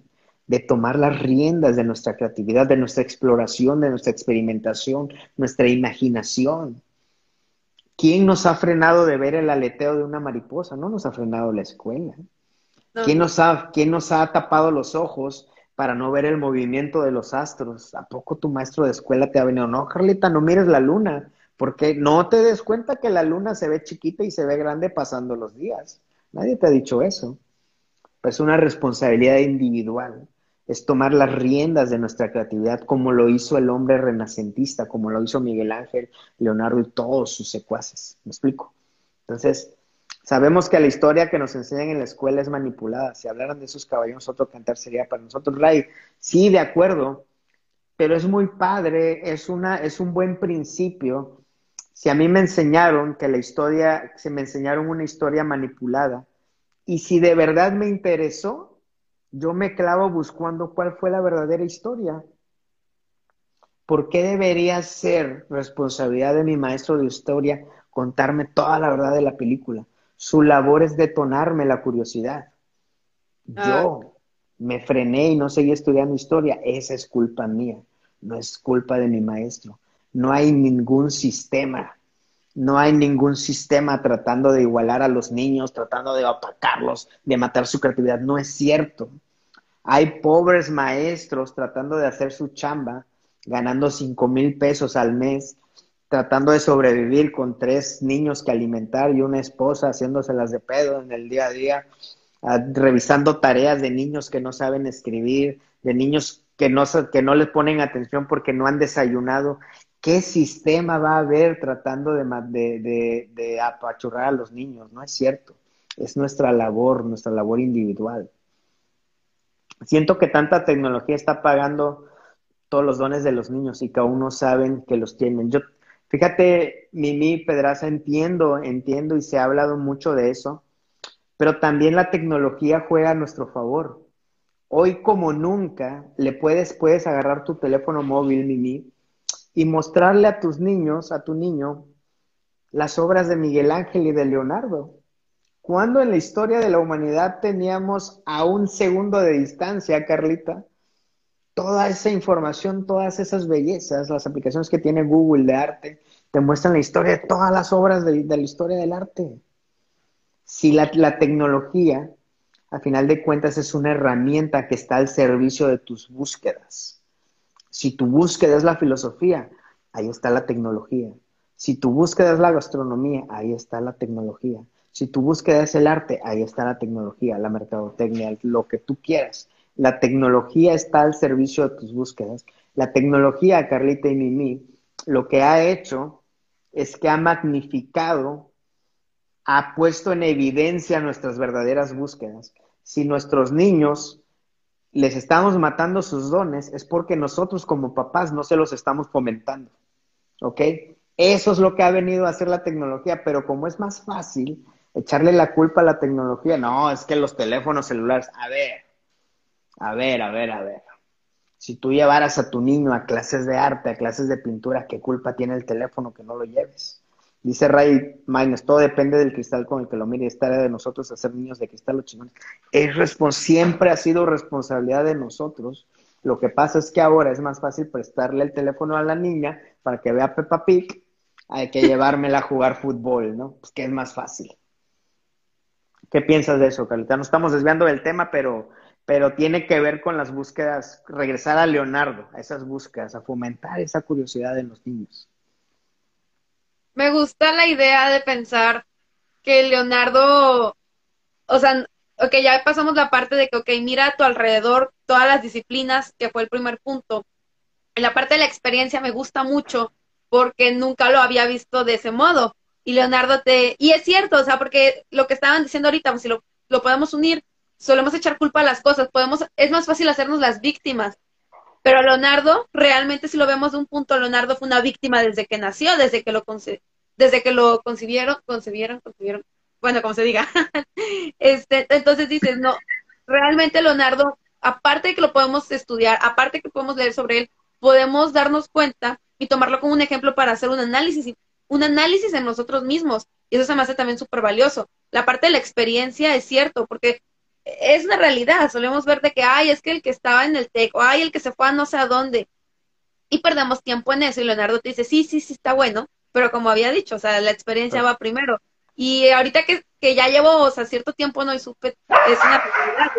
Speaker 3: de tomar las riendas de nuestra creatividad, de nuestra exploración, de nuestra experimentación, nuestra imaginación. ¿Quién nos ha frenado de ver el aleteo de una mariposa? No nos ha frenado la escuela. ¿Quién, nos ha, ¿Quién nos ha tapado los ojos para no ver el movimiento de los astros. ¿A poco tu maestro de escuela te ha venido? No, Carlita, no mires la luna, porque no te des cuenta que la luna se ve chiquita y se ve grande pasando los días. Nadie te ha dicho eso. Pues es una responsabilidad individual. Es tomar las riendas de nuestra creatividad como lo hizo el hombre renacentista, como lo hizo Miguel Ángel, Leonardo y todos sus secuaces. ¿Me explico? Entonces, Sabemos que la historia que nos enseñan en la escuela es manipulada. Si hablaran de esos caballos, otro cantar sería para nosotros. Ray, sí, de acuerdo, pero es muy padre, es, una, es un buen principio. Si a mí me enseñaron que la historia, se me enseñaron una historia manipulada, y si de verdad me interesó, yo me clavo buscando cuál fue la verdadera historia. ¿Por qué debería ser responsabilidad de mi maestro de historia contarme toda la verdad de la película? Su labor es detonarme la curiosidad. Ah. Yo me frené y no seguí estudiando historia. Esa es culpa mía, no es culpa de mi maestro. No hay ningún sistema, no hay ningún sistema tratando de igualar a los niños, tratando de atacarlos, de matar su creatividad. No es cierto. Hay pobres maestros tratando de hacer su chamba, ganando cinco mil pesos al mes tratando de sobrevivir con tres niños que alimentar y una esposa haciéndoselas de pedo en el día a día, revisando tareas de niños que no saben escribir, de niños que no, que no les ponen atención porque no han desayunado. ¿Qué sistema va a haber tratando de, de, de apachurrar a los niños? No es cierto. Es nuestra labor, nuestra labor individual. Siento que tanta tecnología está pagando todos los dones de los niños y que aún no saben que los tienen. Yo Fíjate, Mimi Pedraza, entiendo, entiendo y se ha hablado mucho de eso, pero también la tecnología juega a nuestro favor. Hoy como nunca le puedes, puedes agarrar tu teléfono móvil, Mimi, y mostrarle a tus niños, a tu niño, las obras de Miguel Ángel y de Leonardo. ¿Cuándo en la historia de la humanidad teníamos a un segundo de distancia, Carlita? Toda esa información, todas esas bellezas, las aplicaciones que tiene Google de arte, te muestran la historia de todas las obras de, la historia del arte. Si la, la, tecnología, a final de cuentas, es una herramienta que está al servicio de tus búsquedas. Si tu búsqueda es la filosofía, ahí está la tecnología. Si tu búsqueda es la gastronomía, ahí está la tecnología. Si tu búsqueda es el arte, ahí está la tecnología, la mercadotecnia, lo que tú quieras. La tecnología está al servicio de tus búsquedas. La tecnología, Carlita y Mimi, lo que ha hecho es que ha magnificado, ha puesto en evidencia nuestras verdaderas búsquedas. Si nuestros niños les estamos matando sus dones, es porque nosotros como papás no se los estamos fomentando. ¿Ok? Eso es lo que ha venido a hacer la tecnología, pero como es más fácil echarle la culpa a la tecnología, no, es que los teléfonos celulares, a ver, a ver, a ver, a ver. Si tú llevaras a tu niño a clases de arte, a clases de pintura, ¿qué culpa tiene el teléfono que no lo lleves? Dice Ray Mines, todo depende del cristal con el que lo mire. Es tarea de nosotros hacer niños de cristal o chingones. Es siempre ha sido responsabilidad de nosotros Lo que pasa es que ahora es más fácil prestarle el teléfono a la niña para que vea Peppa Pig hay que llevármela a jugar fútbol, ¿no? Pues que es más fácil. ¿Qué piensas de eso, Carlita? No estamos desviando del tema, pero, pero tiene que ver con las búsquedas, regresar a Leonardo, a esas búsquedas, a fomentar esa curiosidad en los niños.
Speaker 2: Me gusta la idea de pensar que Leonardo, o sea, ok, ya pasamos la parte de que, ok, mira a tu alrededor todas las disciplinas, que fue el primer punto. En la parte de la experiencia me gusta mucho porque nunca lo había visto de ese modo. Y Leonardo te... Y es cierto, o sea, porque lo que estaban diciendo ahorita, pues, si lo, lo podemos unir, solemos echar culpa a las cosas, podemos, es más fácil hacernos las víctimas. Pero Leonardo, realmente si lo vemos de un punto, Leonardo fue una víctima desde que nació, desde que lo, desde que lo concibieron, concibieron, concibieron, bueno, como se diga. este, entonces dices, no, realmente Leonardo, aparte de que lo podemos estudiar, aparte de que podemos leer sobre él, podemos darnos cuenta y tomarlo como un ejemplo para hacer un análisis, un análisis en nosotros mismos. Y eso se me hace también súper valioso. La parte de la experiencia es cierto, porque es una realidad. Solemos ver de que, ay, es que el que estaba en el TEC, o ay, el que se fue a no sé a dónde. Y perdemos tiempo en eso. Y Leonardo te dice, sí, sí, sí, está bueno. Pero como había dicho, o sea, la experiencia va primero. Y ahorita que, que ya llevo, o sea, cierto tiempo no y supe, es una realidad,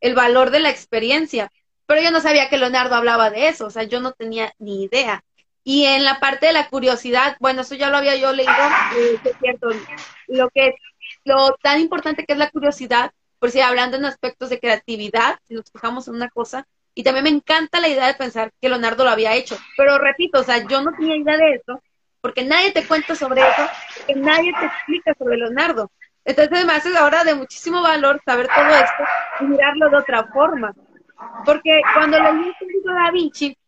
Speaker 2: el valor de la experiencia. Pero yo no sabía que Leonardo hablaba de eso, o sea, yo no tenía ni idea. Y en la parte de la curiosidad, bueno, eso ya lo había yo leído, eh, es cierto, lo que lo tan importante que es la curiosidad, por si hablando en aspectos de creatividad, si nos fijamos en una cosa, y también me encanta la idea de pensar que Leonardo lo había hecho, pero repito, o sea, yo no tenía idea de eso, porque nadie te cuenta sobre eso, porque nadie te explica sobre Leonardo. Entonces me hace ahora de muchísimo valor saber todo esto y mirarlo de otra forma. Porque cuando leí el libro de Da Vinci,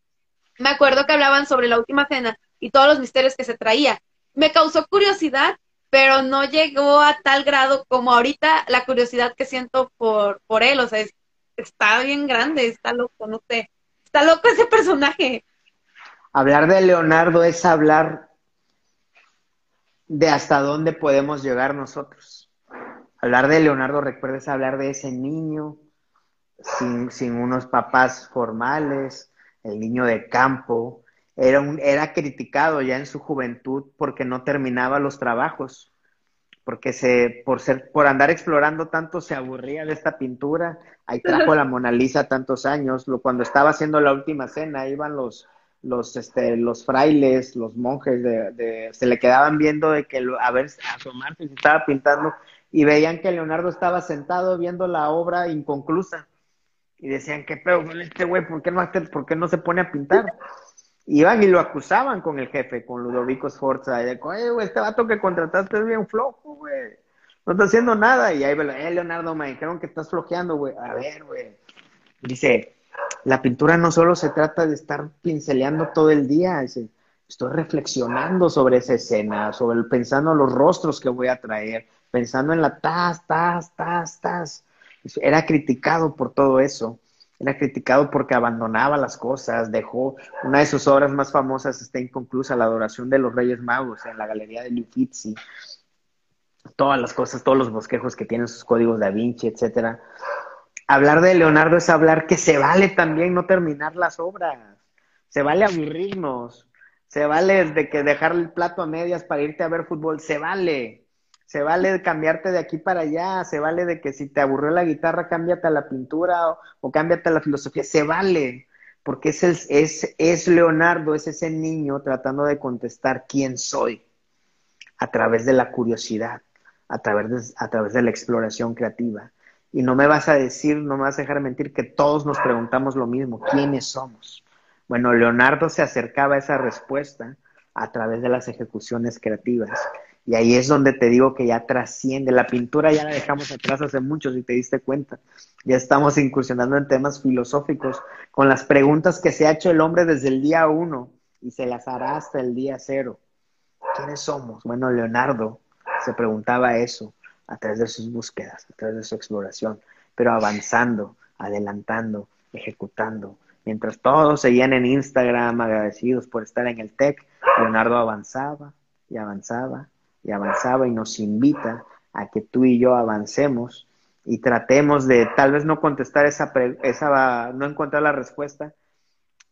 Speaker 2: me acuerdo que hablaban sobre la última cena y todos los misterios que se traía. Me causó curiosidad, pero no llegó a tal grado como ahorita la curiosidad que siento por, por él. O sea, está bien grande, está loco, no sé. Está loco ese personaje.
Speaker 3: Hablar de Leonardo es hablar de hasta dónde podemos llegar nosotros. Hablar de Leonardo, recuerdes hablar de ese niño sin, sin unos papás formales, el niño de campo, era, un, era criticado ya en su juventud porque no terminaba los trabajos, porque se, por, ser, por andar explorando tanto se aburría de esta pintura, ahí trajo la Mona Lisa tantos años, lo, cuando estaba haciendo la última cena, iban los, los, este, los frailes, los monjes, de, se le quedaban viendo de que a ver, asomarse si estaba pintando, y veían que Leonardo estaba sentado viendo la obra inconclusa y decían, ¿qué pedo con este güey? ¿Por qué, no, ¿Por qué no se pone a pintar? Iban y lo acusaban con el jefe, con Ludovico Sforza, y de, oye, güey, este vato que contrataste es bien flojo, güey. No está haciendo nada. Y ahí, eh, Leonardo, me dijeron que estás flojeando, güey. A ver, güey. Dice, la pintura no solo se trata de estar pinceleando todo el día, dice, estoy reflexionando sobre esa escena, sobre el, pensando en los rostros que voy a traer, pensando en la tas, tas, tas, tas. Era criticado por todo eso. Era criticado porque abandonaba las cosas, dejó una de sus obras más famosas está inconclusa, La adoración de los Reyes Magos en la Galería de Uffizi. Todas las cosas, todos los bosquejos que tienen sus códigos da Vinci, etcétera. Hablar de Leonardo es hablar que se vale también no terminar las obras. Se vale aburrirnos. Se vale de que dejar el plato a medias para irte a ver fútbol. Se vale se vale cambiarte de aquí para allá, se vale de que si te aburrió la guitarra, cámbiate a la pintura o, cámbiate a la filosofía, se vale, porque es, el, es, es Leonardo, es ese niño tratando de contestar quién soy a través de la curiosidad, a través de, a través de la exploración creativa. Y no me vas a decir, no me vas a dejar mentir que todos nos preguntamos lo mismo, ¿quiénes somos? Bueno, Leonardo se acercaba a esa respuesta a través de las ejecuciones creativas y ahí es donde te digo que ya trasciende. La pintura ya la dejamos atrás hace mucho, si te diste cuenta. Ya estamos incursionando en temas filosóficos con las preguntas que se ha hecho el hombre desde el día uno y se las hará hasta el día cero. ¿Quiénes somos? Bueno, Leonardo se preguntaba eso a través de sus búsquedas, a través de su exploración, pero avanzando, adelantando, ejecutando. Mientras todos seguían en Instagram agradecidos por estar en el TEC, Leonardo avanzaba y avanzaba y avanzaba y nos invita a que tú y yo avancemos y tratemos de tal vez no contestar esa, esa, no encontrar la respuesta,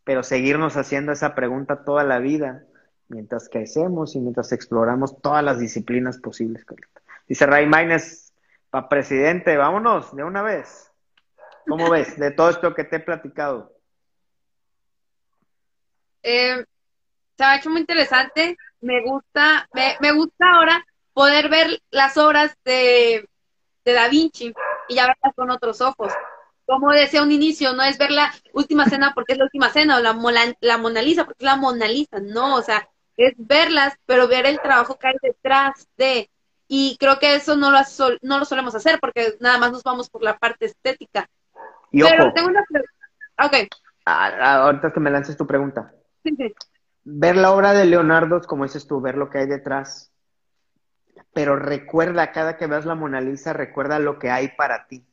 Speaker 3: pero seguirnos haciendo esa pregunta toda la vida mientras crecemos y mientras exploramos todas las disciplinas posibles. Dice Ray Maines, para presidente, vámonos de una vez. ¿Cómo ves de todo esto que te he platicado?
Speaker 2: Eh, se ha hecho muy interesante. Me gusta, me, me gusta ahora poder ver las obras de, de Da Vinci y ya verlas con otros ojos. Como decía un inicio, no es ver la última cena porque es la última cena o la, la Mona Lisa porque es la Mona Lisa, no, o sea, es verlas, pero ver el trabajo que hay detrás de. Y creo que eso no lo, no lo solemos hacer porque nada más nos vamos por la parte estética. pero tengo una pregunta. Ok.
Speaker 3: Ah, ah, ahorita que me lances tu pregunta. Ver la obra de Leonardo, como dices tú, ver lo que hay detrás. Pero recuerda, cada que veas la Mona Lisa, recuerda lo que hay para ti.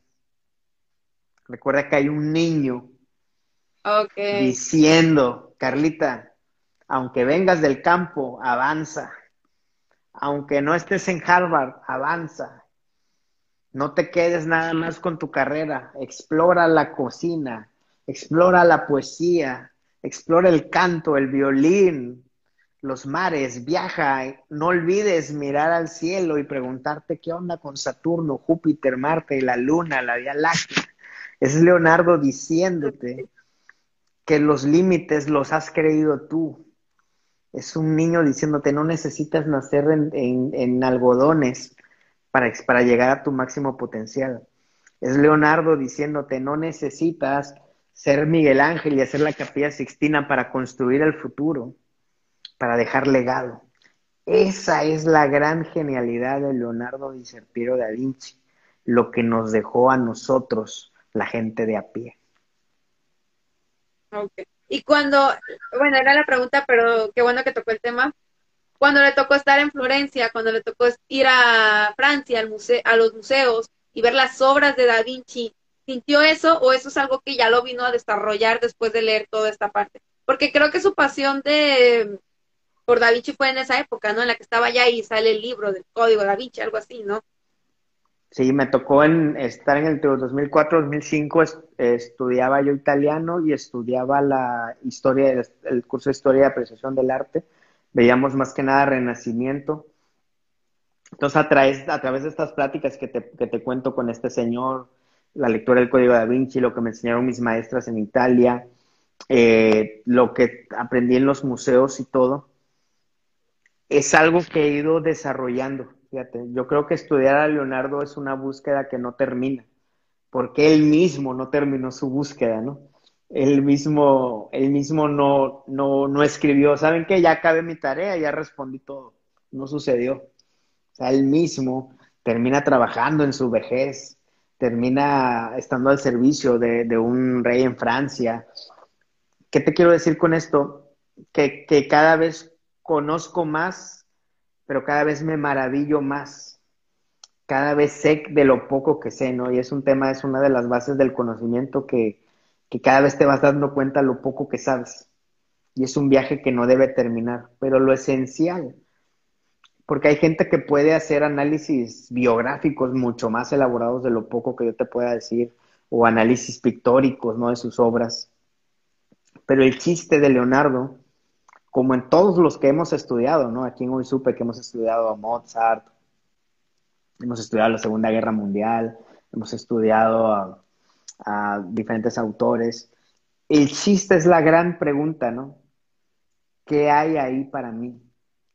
Speaker 3: Recuerda que hay un niño diciendo, Carlita, aunque vengas del campo, avanza. Aunque no estés en Harvard, avanza. No te quedes nada más con tu carrera. Explora la cocina, explora la poesía, explora el canto, el violín, los mares, viaja, no olvides mirar al cielo y preguntarte qué onda con Saturno, Júpiter, Marte, la Luna, la Vía Láctea. Es Leonardo diciéndote que los límites los has creído tú. Es un niño diciéndote no necesitas nacer en, algodones para, para llegar a tu máximo potencial. Es Leonardo diciéndote no necesitas ser Miguel Ángel y hacer la capilla sixtina para construir el futuro, para dejar legado. Esa es la gran genialidad de Leonardo Di Serpiero da Vinci, lo que nos dejó a nosotros, la gente de a pie.
Speaker 2: Y cuando, bueno, era la pregunta, pero qué bueno que tocó el tema. Cuando le tocó estar en Florencia, cuando le tocó ir a Francia, al museo, a los museos y ver las obras de Da Vinci, sintió eso o eso es algo que ya lo vino a desarrollar después de leer toda esta parte? Porque creo que su pasión de por Da Vinci fue en esa época, ¿no? En la que estaba ya y sale el libro del Código Da Vinci, algo así, ¿no?
Speaker 3: Sí, me tocó en estar en el 2004-2005, estudiaba yo italiano y estudiaba la historia, el curso de historia y apreciación del arte. Veíamos más que nada renacimiento. Entonces, a través, a través de estas pláticas que te, que te cuento con este señor, la lectura del Código da Vinci, lo que me enseñaron mis maestras en Italia, eh, lo que aprendí en los museos y todo, es algo que he ido desarrollando. Fíjate, yo creo que estudiar a Leonardo es una búsqueda que no termina, porque él mismo no terminó su búsqueda, ¿no? Él mismo, él mismo no, no, no escribió, ¿saben qué? Ya acabé mi tarea, ya respondí todo. No sucedió. O sea, él mismo termina trabajando en su vejez, termina estando al servicio de, un rey en Francia. ¿Qué te quiero decir con esto? Que, cada vez conozco más, pero cada vez me maravillo más. Cada vez sé de lo poco que sé, ¿no? Y es un tema, es una de las bases del conocimiento que, que cada vez te vas dando cuenta lo poco que sabes. Y es un viaje que no debe terminar. Pero lo esencial porque hay gente que puede hacer análisis biográficos mucho más elaborados de lo poco que yo te pueda decir, o análisis pictóricos, ¿no? De sus obras. Pero el chiste de Leonardo, como en todos los que hemos estudiado, ¿no? Aquí en Hoy Supe que hemos estudiado a Mozart, hemos estudiado la Segunda Guerra Mundial, hemos estudiado a, a diferentes autores. El chiste es la gran pregunta, ¿no? ¿Qué hay ahí para mí?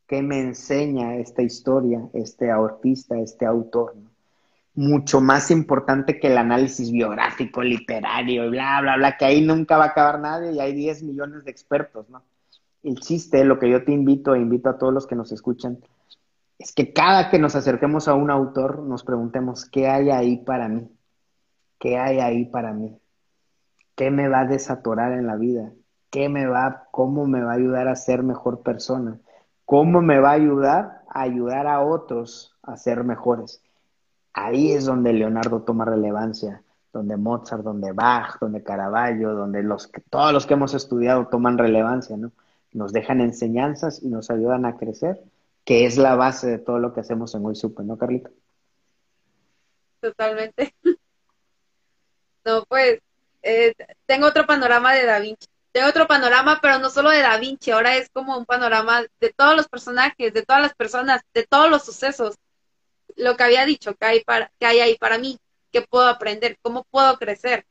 Speaker 3: ¿Qué me enseña esta historia, este artista, este autor? Mucho más importante que el análisis biográfico, literario y bla, bla, bla, que ahí nunca va a acabar nadie y hay 10 millones de expertos, ¿no? El chiste, lo que yo te invito e invito a todos los que nos escuchan, es que cada que nos acerquemos a un autor nos preguntemos, ¿qué hay ahí para mí? ¿Qué hay ahí para mí? ¿Qué me va a desatorar en la vida? ¿Qué me va, cómo me va a ayudar a ser mejor persona? ¿Cómo me va a ayudar? A ayudar a otros a ser mejores. Ahí es donde Leonardo toma relevancia, donde Mozart, donde Bach, donde Caravaggio, donde los todos los que hemos estudiado toman relevancia, ¿no? Nos dejan enseñanzas y nos ayudan a crecer, que es la base de todo lo que hacemos en Hoy Supe, ¿no, Carlita?
Speaker 2: totalmente. No, pues, eh, tengo otro panorama de Da Vinci. Otro panorama, pero no solo de Da Vinci, ahora es como un panorama de todos los personajes, de todas las personas, de todos los sucesos. Lo que había dicho, que hay, para, que hay ahí para mí, que puedo aprender, cómo puedo crecer.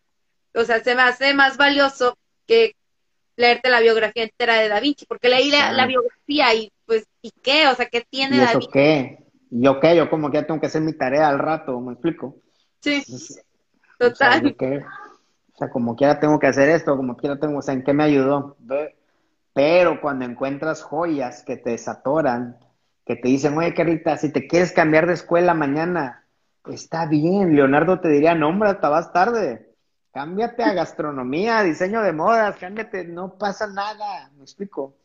Speaker 2: O sea, se me hace más valioso que leerte la biografía entera de Da Vinci, porque leí la, biografía y pues, ¿y qué? O sea, ¿qué tiene
Speaker 3: ¿Y
Speaker 2: Da
Speaker 3: Vinci? qué? ¿Yo qué? Yo como que ya tengo que hacer mi tarea al rato, ¿me explico?
Speaker 2: Sí, total.
Speaker 3: O sea, como quiera tengo que hacer esto, como quiera tengo, o sea, ¿en qué me ayudó? Pero cuando encuentras joyas que te desatoran, que te dicen, oye, Carita, si te quieres cambiar de escuela mañana, está bien. Leonardo te diría, no, hombre, hasta vas tarde. Cámbiate a gastronomía, diseño de modas, cámbiate, no pasa nada. ¿Me explico?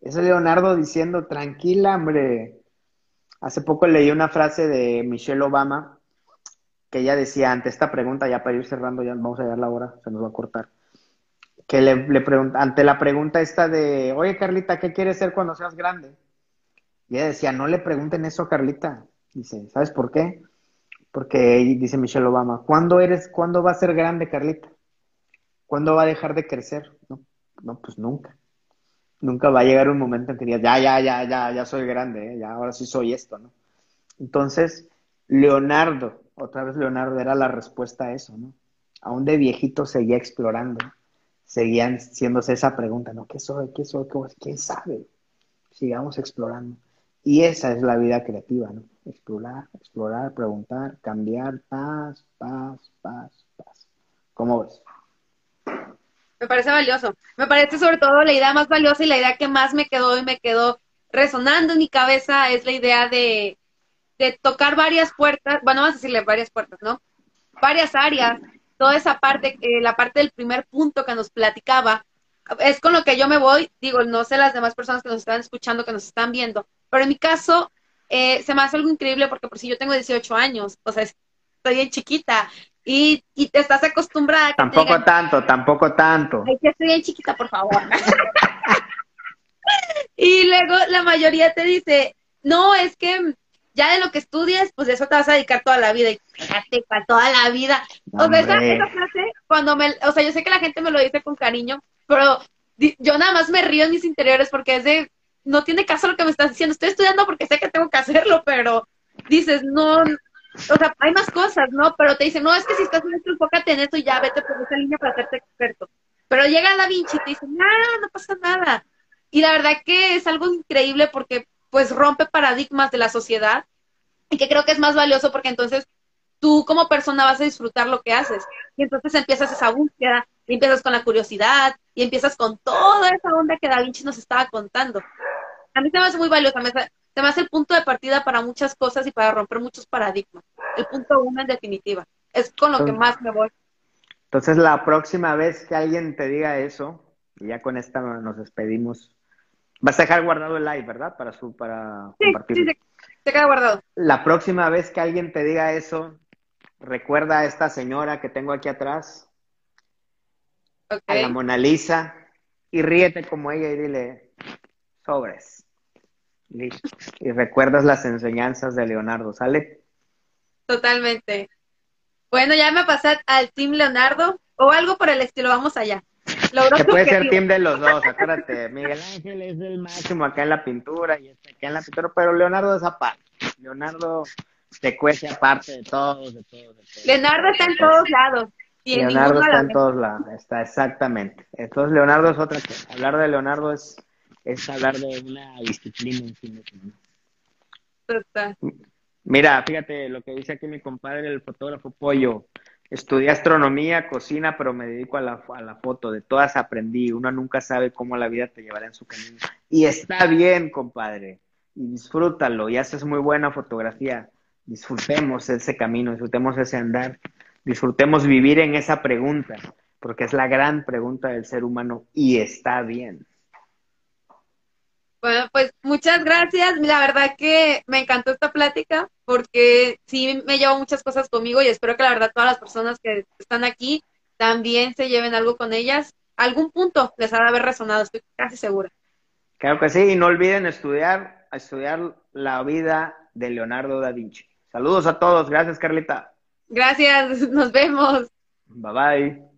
Speaker 3: Ese Leonardo diciendo, tranquila, hombre. Hace poco leí una frase de Michelle Obama que ella decía ante esta pregunta, ya para ir cerrando, ya vamos a llegar la hora, se nos va a cortar. Que le, le pregunta, ante la pregunta esta de, oye Carlita, ¿qué quieres ser cuando seas grande? Y ella decía, no le pregunten eso a Carlita. Dice, ¿sabes por qué? Porque dice Michelle Obama, ¿cuándo eres, cuándo va a ser grande Carlita? ¿Cuándo va a dejar de crecer? No, no pues nunca. Nunca va a llegar un momento en que digas, ya, ya, ya, ya, ya soy grande, ¿eh? ya ahora sí soy esto, ¿no? Entonces, Leonardo, otra vez Leonardo era la respuesta a eso, ¿no? Aún de viejito seguía explorando, seguían haciéndose esa pregunta, ¿no? ¿Qué soy? ¿Qué soy? ¿Quién sabe? Sigamos explorando. Y esa es la vida creativa, ¿no? Explorar, explorar, preguntar, cambiar, paz, paz, paz, paz. ¿Cómo ves?
Speaker 2: Me parece valioso. Me parece sobre todo la idea más valiosa y la idea que más me quedó y me quedó resonando en mi cabeza es la idea de, de tocar varias puertas, bueno, vamos a decirle varias puertas, ¿no? Varias áreas, toda esa parte, eh, la parte del primer punto que nos platicaba, es con lo que yo me voy, digo, no sé las demás personas que nos están escuchando, que nos están viendo, pero en mi caso eh, se me hace algo increíble porque por si yo tengo 18 años, o sea, estoy bien chiquita y, y te estás acostumbrada. A
Speaker 3: tampoco tanto, tampoco tanto.
Speaker 2: Ay, que estoy bien chiquita, por favor. y luego la mayoría te dice, no, es que ya de lo que estudies, pues eso te vas a dedicar toda la vida. Y fíjate, para toda la vida. O sea, esa, esa, frase, cuando me, o sea, yo sé que la gente me lo dice con cariño, pero yo nada más me río en mis interiores porque es de, no tiene caso lo que me estás diciendo. Estoy estudiando porque sé que tengo que hacerlo, pero dices, no, o sea, hay más cosas, ¿no? Pero te dicen, no, es que si estás en esto, enfócate en eso y ya vete por esa línea para hacerte experto. Pero llega Da Vinci y te dice, no, no pasa nada. Y la verdad que es algo increíble porque pues rompe paradigmas de la sociedad y que creo que es más valioso porque entonces tú como persona vas a disfrutar lo que haces. Y entonces empiezas esa búsqueda, y empiezas con la curiosidad, y empiezas con toda esa onda que Da Vinci nos estaba contando. A mí se me hace muy valioso, se me hace el punto de partida para muchas cosas y para romper muchos paradigmas. El punto uno en definitiva. Es con lo que más me voy.
Speaker 3: Entonces la próxima vez que alguien te diga eso, y ya con esta nos despedimos Vas a dejar guardado el live, ¿verdad? Para su, para
Speaker 2: sí, Sí, se queda guardado.
Speaker 3: La próxima vez que alguien te diga eso, recuerda a esta señora que tengo aquí atrás, a la Mona Lisa, y ríete como ella y dile, sobres. Y recuerdas las enseñanzas de Leonardo, ¿sale?
Speaker 2: Totalmente. Bueno, ya me pasé al Team Leonardo o algo por el estilo, vamos allá.
Speaker 3: Que puede ser team de los dos, acuérdate. Miguel Ángel es el máximo acá en la pintura y está acá en la pintura, pero Leonardo es aparte. Leonardo se cuece aparte de todos, de todos, de todos.
Speaker 2: Leonardo está en todos lados.
Speaker 3: Leonardo está en todos lados, está exactamente. Entonces Leonardo es otra cosa. Hablar de Leonardo es, es hablar de una disciplina en sí Mira, fíjate lo que dice aquí mi compadre, el fotógrafo Pollo. Estudié astronomía, cocina, pero me dedico a la, a la foto. De todas aprendí. Uno nunca sabe cómo la vida te llevará en su camino. Y está bien, compadre. Y disfrútalo. Y haces muy buena fotografía. Disfrutemos ese camino, disfrutemos ese andar. Disfrutemos vivir en esa pregunta, porque es la gran pregunta del ser humano. Y está bien.
Speaker 2: Bueno, pues muchas gracias. La verdad que me encantó esta plática porque sí me llevo muchas cosas conmigo y espero que la verdad todas las personas que están aquí también se lleven algo con ellas. Algún punto les ha de haber resonado, estoy casi segura.
Speaker 3: Claro que sí, y no olviden estudiar, estudiar la vida de Leonardo da Vinci. Saludos a todos, gracias Carlita.
Speaker 2: Gracias, nos vemos.
Speaker 3: Bye bye.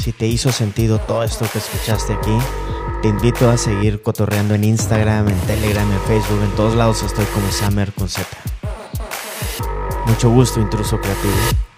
Speaker 1: Si te hizo sentido todo esto que escuchaste aquí, te invito a seguir cotorreando en Instagram, en Telegram, en Facebook, en todos lados estoy como Summer con Z. Mucho gusto, intruso creativo.